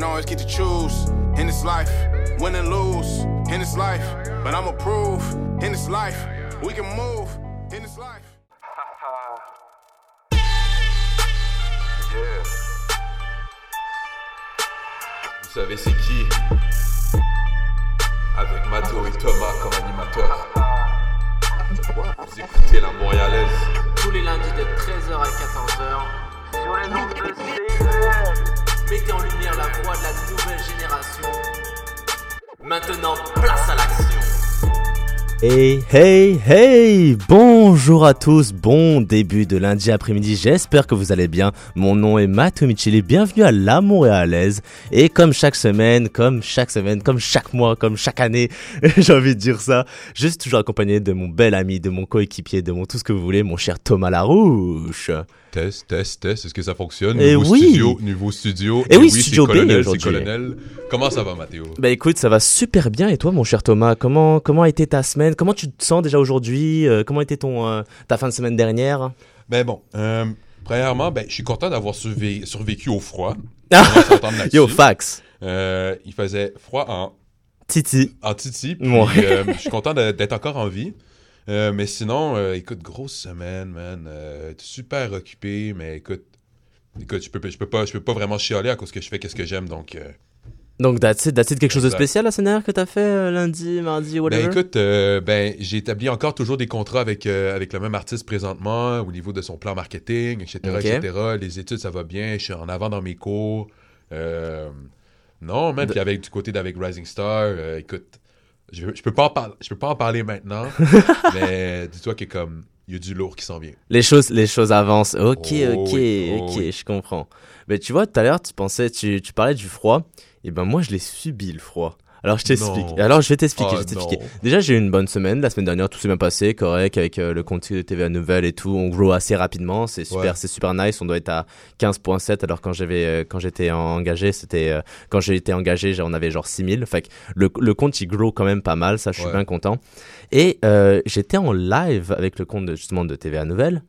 don't always get to choose in this life, win and lose in this life. But I'ma prove in this life, we can move in this life. Vous savez c'est qui? Avec Mato et Thomas comme animateurs. Vous écoutez la Montréalaise. tous les lundis de 13h à 14h sur les ondes de CIBL. Mettez en lumière la voix de la nouvelle génération. Maintenant, place à l'action. Hey, hey, hey Bonjour à tous, bon début de lundi après-midi, j'espère que vous allez bien. Mon nom est Mathieu Micheli, bienvenue à La Montréalaise. Et comme chaque semaine, comme chaque semaine, comme chaque mois, comme chaque année, j'ai envie de dire ça, je suis toujours accompagné de mon bel ami, de mon coéquipier, de mon tout ce que vous voulez, mon cher Thomas Larouche. Test, test, test. Est-ce que ça fonctionne? Eh Nouveau oui. studio, nouveau studio. Eh oui, c'est studio B colonel, aujourd'hui. colonel. Comment ça va, Mathéo? Bah écoute, ça va super bien. Et toi, mon cher Thomas, comment comment a été ta semaine? Comment tu te sens déjà aujourd'hui? Euh, Comment était ton euh, ta fin de semaine dernière? Ben bon, euh, premièrement, ben, je suis content d'avoir survé- survécu au froid. Yo, fax, il faisait froid en, Titi. en Titi. Puis, Ouais. je suis content d'être encore en vie. Euh, mais sinon, euh, écoute, grosse semaine, man. Euh, super occupé, mais écoute, écoute, je peux, je peux pas, je peux pas vraiment chialer à cause que je fais qu'est-ce que j'aime, donc. euh, Donc, that's it, that's it, quelque chose de spécial la dernière que t'as fait lundi, mardi, whatever? Ben écoute, euh, ben j'ai établi encore toujours des contrats avec avec le même artiste présentement au niveau de son plan marketing, etc., etc. Les études ça va bien, je suis en avant dans mes cours. Non, man, De- puis avec du côté d'avec Rising Star, écoute, je, je peux pas en parler, je peux pas en parler maintenant, mais dis-toi que comme il y a du lourd qui s'en vient. Les choses, les choses avancent. Ok, Oh ok, oui, oh ok, oui. je comprends. Mais tu vois, tout à l'heure, tu pensais, tu, tu parlais du froid. Et ben moi, je l'ai subi le froid. Alors je t'explique. Alors je vais t'expliquer. Oh, je vais t'expliquer. non. Déjà, j'ai eu une bonne semaine. La semaine dernière, tout s'est bien passé, correct, avec euh, le contenu de TVA Nouvelle et tout. On grow assez rapidement. C'est super, Ouais. c'est super nice. On doit être à 15.7 alors quand j'avais, euh, quand j'étais engagé, c'était, euh, quand j'ai été engagé, on avait genre 6000. Fait que le, le compte, il grow quand même pas mal. Ça, je suis Ouais. bien content. Et euh, j'étais en live avec le compte de, justement de TVA Nouvelle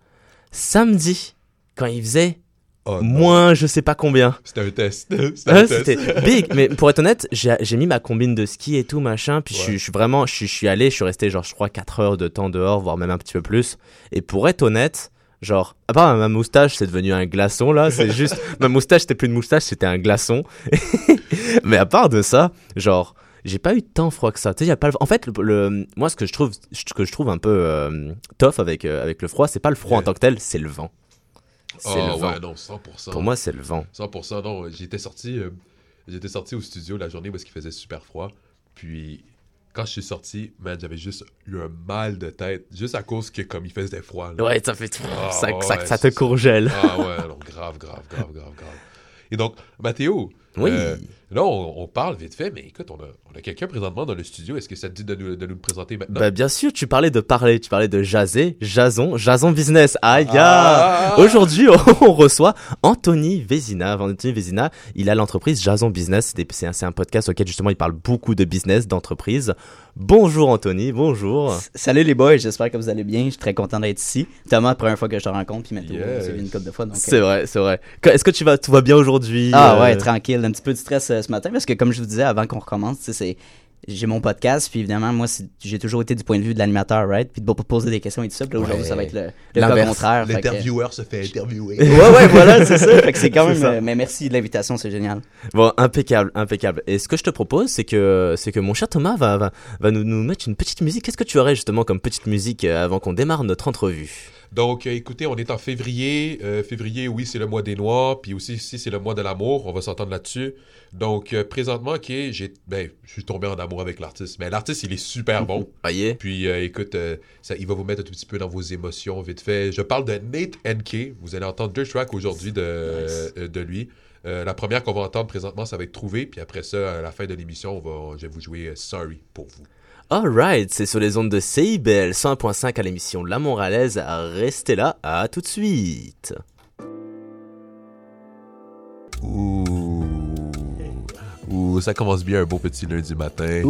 samedi quand il faisait Oh, moins je sais pas combien. C'était un test. C'était un Ouais, test. C'était big, mais pour être honnête, j'ai mis ma combine de ski et tout machin, puis je suis- Ouais. je suis vraiment, je suis- je suis allé, je suis resté genre je crois 4 heures de temps dehors, voire même un petit peu plus. Et pour être honnête, genre à part ma moustache, c'est devenu un glaçon là, c'est juste ma moustache c'était plus une moustache, c'était un glaçon. mais à part de ça, genre j'ai pas eu tant froid que ça. Tu sais, y a pas le- En fait, le, le- moi ce que je trouve, ce que je trouve un peu euh, tough avec euh, avec le froid, c'est pas le froid en tant que tel, c'est le vent. C'est Ah le vent. ouais, non, 100%. Pour moi, c'est le vent. 100%, non. J'étais sorti, euh, j'étais sorti au studio la journée parce qu'il faisait super froid. Puis, quand je suis sorti, man, j'avais juste eu un mal de tête. Juste à cause que, comme il faisait froid. là. Ouais, ça fait Ah, ça, ouais, ça, ça te courgèle. Ah ouais, non, grave, grave, grave, grave, grave. Et donc, Mathéo, Oui. euh, là, on, on parle vite fait, mais écoute, on a, on a quelqu'un présentement dans le studio. Est-ce que ça te dit de nous, de nous le présenter maintenant? Bah bien sûr, tu parlais de parler, tu parlais de jaser, jason, jason business. Aïe Ah. Aujourd'hui, on reçoit Anthony Vézina. Anthony Vézina, il a l'entreprise Jason Business. C'est des- C'est un, c'est un podcast auquel justement il parle beaucoup de business, d'entreprise. Bonjour Anthony, bonjour. Salut les boys, j'espère que vous allez bien. Je suis très content d'être ici. Thomas, la première fois que je te rencontre, puis Mathieu, Yes. c'est vu une couple de fois. Donc, C'est euh, vrai, c'est vrai. Est-ce que tu vas, tout va bien aujourd'hui? Ah euh, ouais, tranquille. Un petit peu de stress euh, ce matin parce que comme je vous disais avant qu'on recommence, c'est j'ai mon podcast, puis évidemment, moi, j'ai toujours été du point de vue de l'animateur, right? Puis de pas poser des questions et tout ça. Puis là, aujourd'hui, Ouais. ça va être le, le cas L'inverse. contraire. L'intervieweur se fait interviewer. Ouais, ouais, voilà, c'est ça. Fait que c'est quand même. euh, mais merci de l'invitation, c'est génial. Bon, impeccable, impeccable. Et ce que je te propose, c'est que, c'est que mon cher Thomas va, va, va nous, nous mettre une petite musique. Qu'est-ce que tu aurais justement comme petite musique euh, avant qu'on démarre notre entrevue? Donc, euh, écoutez, on est en février. Euh, février, oui, c'est le mois des Noirs. Puis aussi, ici, c'est le mois de l'amour. On va s'entendre là-dessus. Donc, euh, présentement, OK, j'ai, ben, je suis tombé en amour avec l'artiste. Mais l'artiste, il est super bon. Puis, euh, écoute, ça, il va vous mettre un tout petit peu dans vos émotions, vite fait. Je parle de Nate NK. Vous allez entendre deux tracks aujourd'hui de, de lui. La première qu'on va entendre présentement, ça va être Trouvé. Puis après ça, à la fin de l'émission, on va, je vais vous jouer Sorry pour vous. Alright, c'est sur les ondes de CIBL 101.5 à l'émission La Moralaise. Restez là, à tout de suite. Ouh. Ça commence bien un beau petit lundi matin.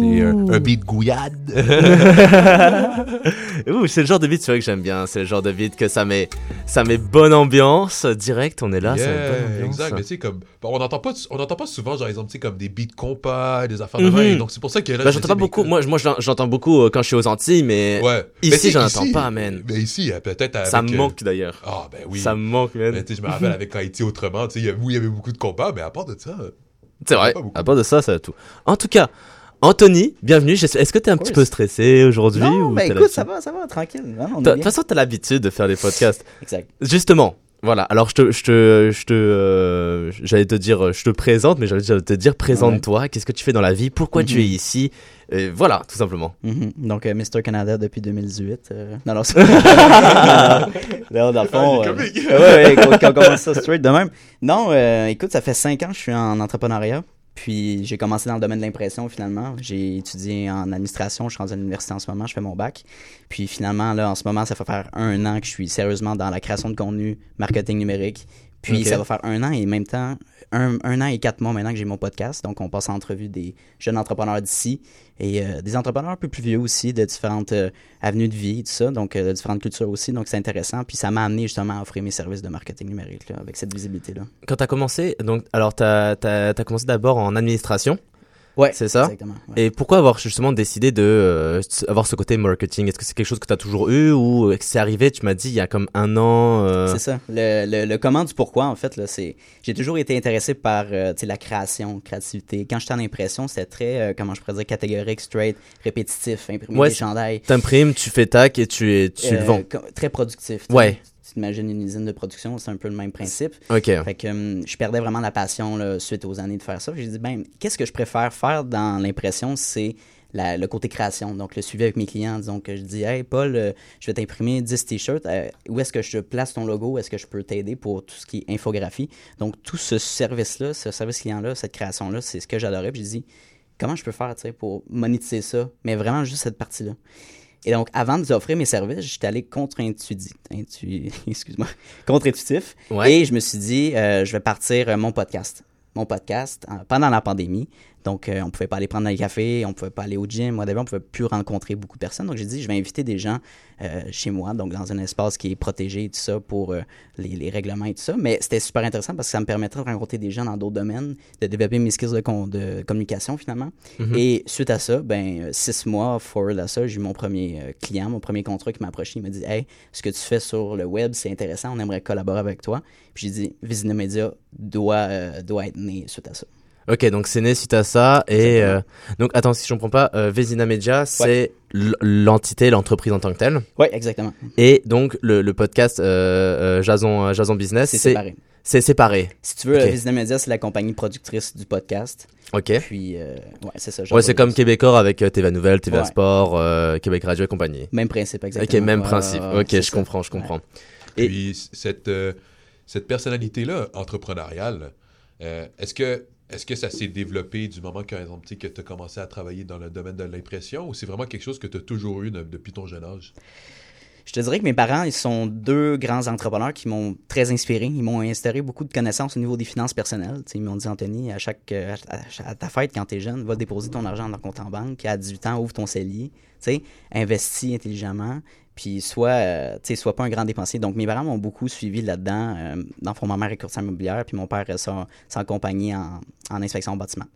C'est un, un beat gouillade. Ouh, c'est le genre de beat, c'est vrai que j'aime bien. C'est le genre de beat que ça met, ça met bonne ambiance. Direct, on est là, ça met Yeah, bonne ambiance. exact. Mais tu sais, comme, on n'entend pas, on n'entend pas souvent, genre, exemple, tu comme des beats compas, des affaires de Mhm. même. Donc, c'est pour ça que là, Bah, je j'entends pas beaucoup. Moi, moi, j'en- j'entends beaucoup euh, quand je suis aux Antilles, mais Ouais. ici, tu j'en entends pas, man. Mais ici, euh, peut-être ça me euh, manque d'ailleurs. Ah, ben oui. Ça me manque, man. Tu je me rappelle avec Haïti autrement, tu sais, il y a- oui, il y avait beaucoup de combats, mais à part de ça, C'est vrai. beaucoup. À part de ça, ça tout. En tout cas, Anthony, bienvenue. Est-ce que t'es un petit peu stressé aujourd'hui Non, ou t'as écoute, ça va, ça va, tranquille. On De toute façon, t'as l'habitude de faire des podcasts. Exact. Justement, voilà. Alors, je te, je te, je te, euh, j'allais te dire, je te présente, mais j'allais te dire, présente-toi. Qu'est-ce que tu fais dans la vie? Pourquoi tu Mhm. es ici? Euh, Voilà, tout simplement. Mhm. Donc, euh, Mr. Canada depuis 2018. euh, Non, non, c'est- non, dans le fond. Ah, euh, ouais, ouais, quand quand on commence ça straight de même. Non, euh, écoute, ça fait 5 ans que je suis en entrepreneuriat. Puis j'ai commencé dans le domaine de l'impression finalement. J'ai étudié en administration, je suis rendu à l'université en ce moment, je fais mon bac. Puis finalement, là, en ce moment, ça fait faire un an que je suis sérieusement dans la création de contenu, marketing numérique. Puis ça va faire un an et même temps, un, un an et quatre mois maintenant que j'ai mon podcast. Donc on passe en entrevue des jeunes entrepreneurs d'ici et euh, des entrepreneurs un peu plus vieux aussi, de différentes euh, avenues de vie, tout ça. Donc euh, de différentes cultures aussi. Donc c'est intéressant. Puis ça m'a amené justement à offrir mes services de marketing numérique là, avec cette visibilité-là. Quand t'as commencé, donc, alors t'as, t'as commencé d'abord en administration. Ouais, C'est ça Exactement. ouais. Et pourquoi avoir justement décidé de euh, avoir ce côté marketing? Est-ce que c'est quelque chose que tu as toujours eu ou que c'est arrivé Tu m'as dit il y a comme un an. euh, C'est ça. Le, le, le comment du pourquoi, en fait, là, c'est. J'ai toujours été intéressé par euh, tu sais, la création, créativité. Quand j'étais en impression, c'était très, euh, comment je pourrais dire, catégorique, straight, répétitif, imprimer Ouais, des chandails. T'imprimes, tu fais tac et tu, tu le Euh, vends. Très productif. Ouais. T'imagines une usine de production, c'est un peu le même principe. Ok. Fait que hum, je perdais vraiment la passion là, suite aux années de faire ça. J'ai dit, ben, qu'est-ce que je préfère faire dans l'impression, c'est la- le côté création. Donc, le suivi avec mes clients. Disons que je dis, hey, Paul, euh, je vais t'imprimer 10 t-shirts. Euh, où est-ce que je place ton logo? Est-ce que je peux t'aider pour tout ce qui est infographie? Donc, tout ce service-là, ce service client-là, cette création-là, c'est ce que j'adorais. Puis, j'ai dit, comment je peux faire pour monétiser ça? Mais vraiment, juste cette partie-là. Et donc, avant de vous offrir mes services, j'étais allé contre-intuitif. Intu... Excuse-moi. Contre-intuitif. Ouais. Et je me suis dit, euh, je vais partir euh, mon podcast. Mon podcast euh, pendant la pandémie. Donc, euh, on pouvait pas aller prendre un café, on pouvait pas aller au gym, whatever, on pouvait plus rencontrer beaucoup de personnes. Donc, j'ai dit, je vais inviter des gens euh, chez moi, donc dans un espace qui est protégé et tout ça pour euh, les, les règlements et tout ça. Mais c'était super intéressant parce que ça me permettrait de rencontrer des gens dans d'autres domaines, de développer mes skills de, con- de communication finalement. Mhm. Et suite à ça, ben, six mois forward à ça, j'ai eu mon premier euh, client, mon premier contrat qui m'a approché. Il m'a dit Hey, ce que tu fais sur le web, c'est intéressant, on aimerait collaborer avec toi. Puis j'ai dit Visina Media doit, doit être né suite à ça. Ok, donc c'est né suite à ça. Et euh, donc, attends, si je comprends pas, euh, Vezina Media, c'est l'entité, l'entreprise en tant que telle. Oui, exactement. Et donc, le, le podcast euh, euh, Jason, euh, Jason Business, C'est séparé. c'est séparé. Si tu veux, Ok. euh, Visina Media, c'est la compagnie productrice du podcast. Ok. Puis, euh, ouais, c'est ça. Ouais, c'est comme Québecor avec euh, TVA Nouvelle, TVA Ouais. Sport, euh, Québec Radio et compagnie. Même principe, exactement. Ok, même principe. ok, je ça. comprends, je Ouais. comprends. Et- Puis cette, euh, cette personnalité-là, entrepreneuriale, euh, est-ce que est-ce que ça s'est développé du moment que tu as commencé à travailler dans le domaine de l'impression ou c'est vraiment quelque chose que tu as toujours eu de- depuis ton jeune âge? Je te dirais que mes parents, ils sont deux grands entrepreneurs qui m'ont très inspiré. Ils m'ont instauré beaucoup de connaissances au niveau des finances personnelles. Ils m'ont dit, Anthony, à chaque euh, à, ta fête, quand tu es jeune, va déposer ton argent dans ton compte en banque. À 18 ans, ouvre ton CELI. Sais, investis intelligemment. Puis sois, euh, tu sais, sois pas un grand dépensier. Donc, mes parents m'ont beaucoup suivi là-dedans. Euh, dans fond, ma mère est courtière immobilière, puis mon père euh, compagnie en, en inspection au bâtiment.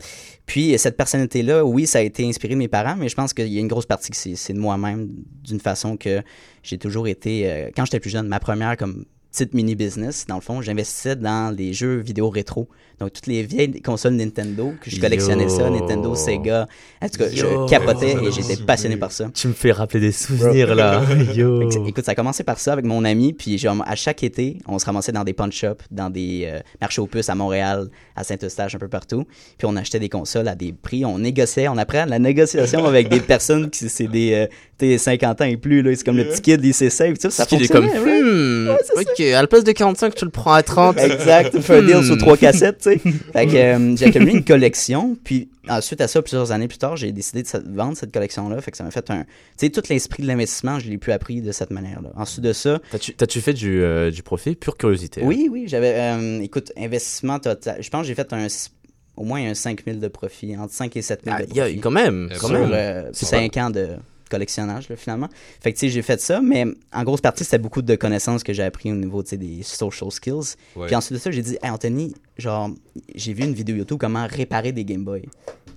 Puis, euh, cette personnalité-là, oui, ça a été inspiré de mes parents, mais je pense qu'il y a une grosse partie que c'est de moi-même, d'une façon que j'ai toujours été, quand j'étais plus jeune, ma première comme petite mini-business, dans le fond, j'investissais dans les jeux vidéo rétro. Donc, toutes les vieilles consoles Nintendo, que je collectionnais ça. Nintendo, Sega. En tout cas, Yo. je capotais et j'étais passionné par ça. Tu me fais rappeler des souvenirs là. Yo. Écoute, ça a commencé par ça avec mon ami, puis genre, à chaque été, on se ramassait dans des pawn shops, dans des euh, marchés aux puces à Montréal, à Saint-Eustache, un peu partout. Puis on achetait des consoles à des prix, on négociait, on apprend la négociation avec des personnes qui c'est des euh, t'sais, 50 ans et plus, là, c'est comme le petit kid safe, tout ça, ça Il est comme, fonctionnait, ouais. hmm, Ouais, ok, à la place de 45, tu le prends à 30. Exact, tu fais un deal Hmm. sur trois cassettes, tu sais. Fait que euh, j'ai accumulé une collection, puis ensuite à ça, plusieurs années plus tard, j'ai décidé de se- vendre cette collection-là. Fait que ça m'a fait un. Tu sais, tout l'esprit de l'investissement, je l'ai pu appris de cette manière-là. Ensuite de ça, T'as-tu t'as-tu fait du, euh, du profit? Pure curiosité. hein. Oui, oui, j'avais. euh, écoute, investissement total. Je pense que j'ai fait un. au moins un 5 000 de profit, entre 5 et 7 000 Ah, de y a- profit. quand même, quand sur ben, même. euh, C'est 5 ans de collectionnage, là, finalement. Fait que, tu sais, j'ai fait ça, mais en grosse partie, c'était beaucoup de connaissances que j'ai appris au niveau, tu sais, des social skills. Ouais. Puis ensuite de ça, j'ai dit, hey, Anthony, genre, j'ai vu une vidéo YouTube comment réparer des Game Boy.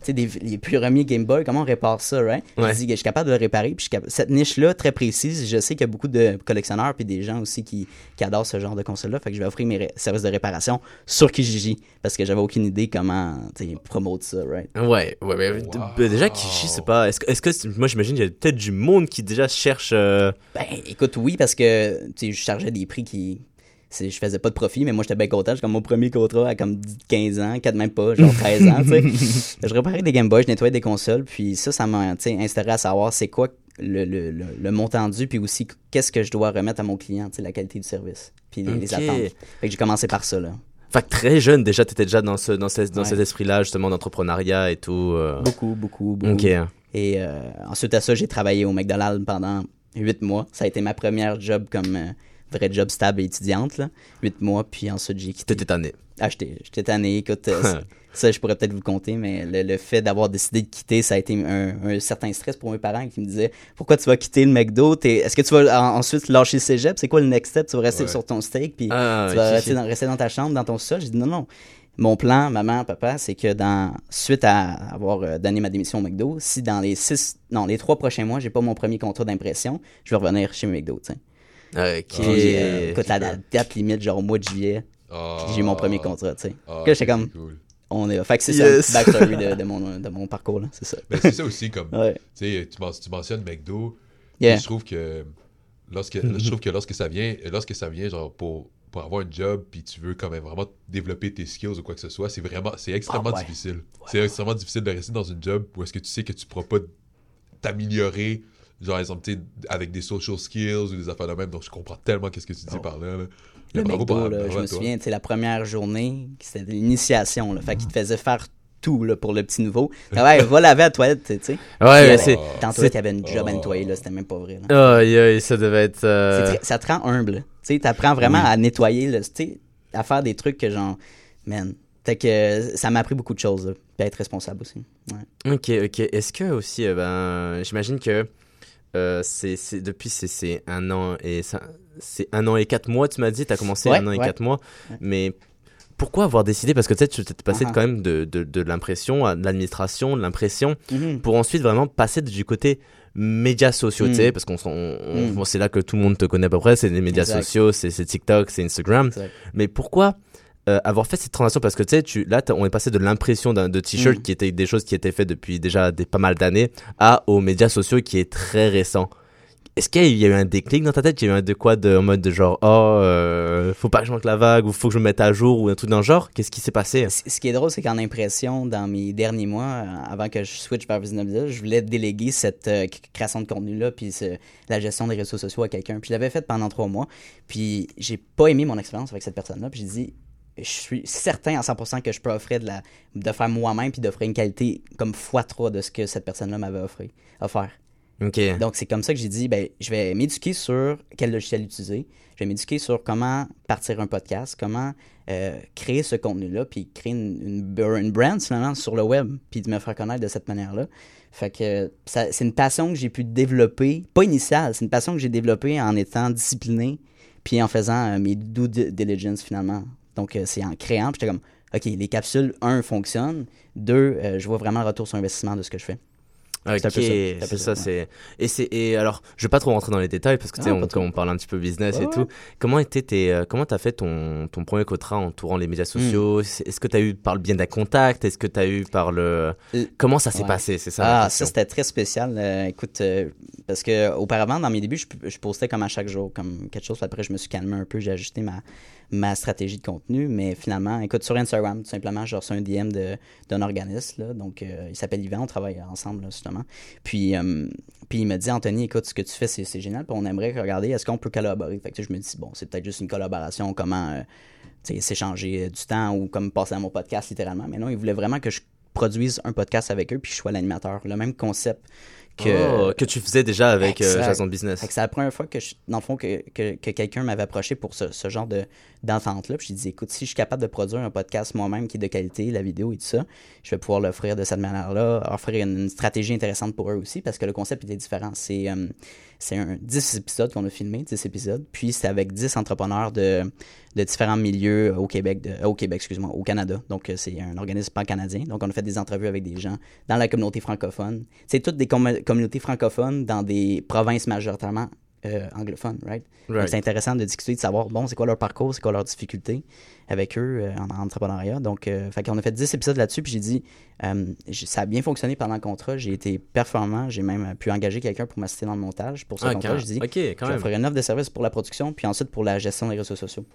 Tu sais, des- les plus premiers Game Boy, comment on répare ça, right? Ouais. J'ai dit, je suis capable de le réparer. Puis je suis capable- cette niche-là, très précise, je sais qu'il y a beaucoup de collectionneurs puis des gens aussi qui, qui adorent ce genre de console-là. Fait que je vais offrir mes services de réparation sur Kijiji parce que j'avais aucune idée comment, promote ça, right? Ouais, ouais, mais Wow. d- déjà Kishi, c'est pas. Est-ce que, est-ce que moi j'imagine qu'il y a peut-être du monde qui déjà cherche. euh, Ben, écoute, oui, parce que tu sais, je chargeais des prix qui. Je faisais pas de profit, mais moi j'étais bien content. J'ai comme mon premier contrat à comme 10, 15 ans, 4 même pas, genre 13 ans, tu sais. Je réparais des Game Boy, je nettoyais des consoles, puis ça, ça m'a tu instauré à savoir c'est quoi le, le, le, le montant dû, puis aussi qu'est-ce que je dois remettre à mon client, tu sais, la qualité du service, puis les, attentes. Fait que j'ai commencé par ça, là. Fait que très jeune déjà, t'étais déjà dans, ce, dans, ce- dans Ouais. cet esprit-là justement d'entrepreneuriat et tout. euh. Beaucoup, beaucoup, beaucoup. Ok. Et euh, ensuite à ça, j'ai travaillé au McDonald's pendant huit mois. Ça a été ma première job comme euh, vrai job stable et étudiante. Là. Huit mois, puis ensuite j'ai quitté. T'étais tanné. Ah, j'étais tanné. Écoute, euh, ça, je pourrais peut-être vous compter, mais le, le fait d'avoir décidé de quitter, ça a été un, un certain stress pour mes parents qui me disaient Pourquoi tu vas quitter le McDo? T'es- Est-ce que tu vas en- ensuite lâcher le cégep? C'est quoi le next step? Tu vas rester Ouais. sur ton steak, puis Ah, tu vas rester dans, rester dans ta chambre, dans ton sol J'ai dit Non, non. Mon plan, maman, papa, c'est que dans suite à avoir euh, donné ma démission au McDo, si dans les six, non, les trois prochains mois, j'ai pas mon premier contrat d'impression, je vais revenir chez McDo. tu sais. Ok. Puis, euh, écoute, la, la date limite, genre au mois de juillet, Ah. j'ai eu mon premier contrat. tu sais. Ah, Là, j'étais ok, comme, c'est cool. on est. Fait que c'est Yes. ça, le backstory de, de mon, de mon parcours, là. C'est ça. Mais c'est ça aussi, comme. Ouais. Tu sais, tu, men- tu mentionnes McDo. Yeah. Je trouve que. Lorsque, je trouve que lorsque ça vient, lorsque ça vient, genre, pour, pour avoir un job, puis tu veux quand même vraiment développer tes skills ou quoi que ce soit, c'est vraiment, c'est extrêmement Ah ouais. difficile. C'est extrêmement difficile de rester dans une job où est-ce que tu sais que tu pourras pas t'améliorer, genre, exemple, tu sais, avec des social skills ou des affaires de même. Donc, je comprends tellement qu'est-ce que tu dis par là. là. Le McDo, là, je me toi. souviens, tu sais, la première journée, c'était l'initiation, là. Fait qu'il te faisait faire tout, là, pour le petit nouveau. Fait, ouais, va laver la toilette, tu sais. Ouais, euh, c'est. C'est- toilette, il y avait une job à Oh. nettoyer, là. C'était même pas vrai, là. Aïe, aïe, ça devait être. euh, C'est très- ça te rend humble. Tu sais, t'apprends vraiment Oui. à nettoyer, là, tu sais, à faire des trucs que genre, man. Fait que ça m'a appris beaucoup de choses, là, puis à être responsable aussi. Ouais. Ok, ok. Est-ce que aussi, euh, ben, j'imagine que euh, c'est c'est- depuis c'est- c'est un an et c'est un an et quatre mois. Tu m'as dit, t'as commencé Ouais, un an et ouais. quatre mois, mais pourquoi avoir décidé? Parce que tu sais, tu t'es passé Ah quand même de, de, de l'impression à de l'administration, de l'impression, Mhm. pour ensuite vraiment passer du côté médias sociaux, tu sais, Mm. parce qu'on Mm. bon, c'est là que tout le monde te connaît à peu près, c'est les médias Exact. sociaux, c'est c'est TikTok, c'est Instagram. Exact. Mais pourquoi euh, avoir fait cette transition Parce que tu sais, tu, là, on est passé de l'impression d'un de t-shirt Mm. qui était des choses qui étaient faites depuis déjà des, pas mal d'années à aux médias sociaux qui est très récent. Est-ce qu'il y a eu un déclic dans ta tête? Il y a eu un de quoi de, en mode de genre, oh, euh, faut pas que je manque la vague ou faut que je me mette à jour ou un truc dans le genre? Qu'est-ce qui s'est passé? C- Ce qui est drôle, c'est qu'en impression, dans mes derniers mois, euh, avant que je switch vers Business je voulais déléguer cette euh, création de contenu-là, puis la gestion des réseaux sociaux à quelqu'un. Puis je l'avais fait pendant trois mois, puis j'ai pas aimé mon expérience avec cette personne-là, puis j'ai dit, je suis certain à 100% que je peux offrir de, la, de faire moi-même, puis d'offrir une qualité comme x3 de ce que cette personne-là m'avait offert. Donc, c'est comme ça que j'ai dit, ben, je vais m'éduquer sur quel logiciel utiliser. Je vais m'éduquer sur comment partir un podcast, comment euh, créer ce contenu-là, puis créer une, une, une brand, finalement, sur le web, puis de me faire connaître de cette manière-là. Fait que ça- c'est une passion que j'ai pu développer, pas initiale, c'est une passion que j'ai développée en étant discipliné, puis en faisant euh, mes due di- diligence, finalement. Donc, euh, c'est en créant, puis j'étais comme, OK, les capsules, un, fonctionnent. Deux, euh, je vois vraiment le retour sur investissement de ce que je fais. Ok, C'est ça, ça, c'est et c'est et alors je vais pas trop rentrer dans les détails parce que tu sais Ah, on, parle un petit peu business et Ouais, tout. Comment était tes euh, comment t'as fait ton ton premier contrat entourant les médias Hmm. sociaux C'est- Est-ce que t'as eu par le bien d'un contact? Est-ce que t'as eu par le comment ça s'est passé? C'est ça. Ah, ça c'était très spécial. Euh, écoute, euh, parce que auparavant, dans mes débuts, je, je postais comme à chaque jour, comme quelque chose. Puis après, je me suis calmé un peu, j'ai ajusté ma, ma stratégie de contenu. Mais finalement, écoute, sur Instagram, tout simplement, j'ai reçu un DM d'un organisme. Donc, euh, il s'appelle Yvan, on travaille ensemble, justement. Puis, euh, puis il me dit, Anthony, écoute, ce que tu fais, c'est génial. Puis on aimerait regarder, est-ce qu'on peut collaborer? Fait je me dis, bon, c'est peut-être juste une collaboration, comment. euh, s'échanger du temps ou comme passer à mon podcast littéralement. Mais non, il voulait vraiment que je produise un podcast avec eux, puis je sois l'animateur. Le même concept que, Oh, que tu faisais déjà avec euh. Jason Business. C'est la première fois que, je- dans le fond, que, que, que quelqu'un m'avait approché pour ce, ce genre de, d'entente-là. Puis j'ai dit, écoute, si je suis capable de produire un podcast moi-même qui est de qualité, la vidéo et tout ça, je vais pouvoir l'offrir de cette manière-là, offrir une, une stratégie intéressante pour eux aussi, parce que le concept était différent. C'est, euh, c'est un 10 épisodes qu'on a filmé, 10 épisodes, puis c'est avec 10 entrepreneurs de, de différents milieux au Québec, de, euh, au Québec, excuse-moi, au Canada. Donc, euh, c'est un organisme pan-canadien. Donc, on a fait des entrevues avec des gens dans la communauté francophone. C'est toutes des com- communautés francophones dans des provinces majoritairement euh, anglophones, right? Donc, Right. C'est intéressant de discuter, de savoir, bon, c'est quoi leur parcours, c'est quoi leurs difficultés avec eux euh, en, en entrepreneuriat. Donc, euh, fait qu'on a fait 10 épisodes là-dessus, puis j'ai dit, euh, ça a bien fonctionné pendant le contrat, j'ai été performant, j'ai même pu engager quelqu'un pour m'assister dans le montage. Pour ce Ah, contrat, quand- j'ai dit, ok, quand je offrir une offre de service pour la production, puis ensuite pour la gestion des réseaux sociaux,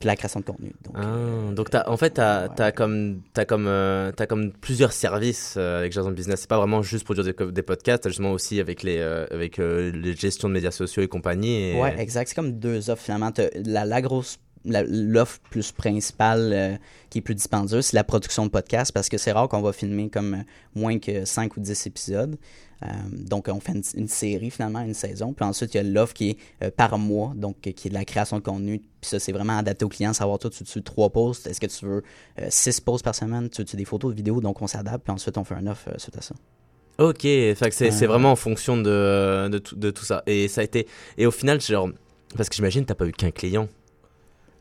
puis la création de contenu. Donc, euh, Ah, donc en fait, ouais. t'as comme, t'as comme, euh, comme plusieurs services euh, avec Jason Business. C'est pas vraiment juste produire des, des podcasts, t'as justement aussi avec les, avec les gestions de médias sociaux et compagnie. Et... Ouais, exact. C'est comme deux offres finalement. La, la grosse, l'offre plus principale euh, qui est plus dispendieuse, c'est la production de podcast parce que c'est rare qu'on va filmer comme euh, moins que 5 ou 10 épisodes. Euh, donc, on fait une, une série finalement, une saison. Puis ensuite, il y a l'offre qui est euh, par mois, donc qui est de la création de contenu. Puis ça, c'est vraiment adapté au client, savoir toi, tu veux trois posts, est-ce que tu veux six posts par semaine, tu veux des photos, de vidéos, donc on s'adapte. Puis ensuite, on fait un offre suite à ça. Ok, c'est, vraiment en fonction de, de, tout, de tout ça. Et ça a été, et au final, genre, parce que j'imagine t'as pas eu qu'un client.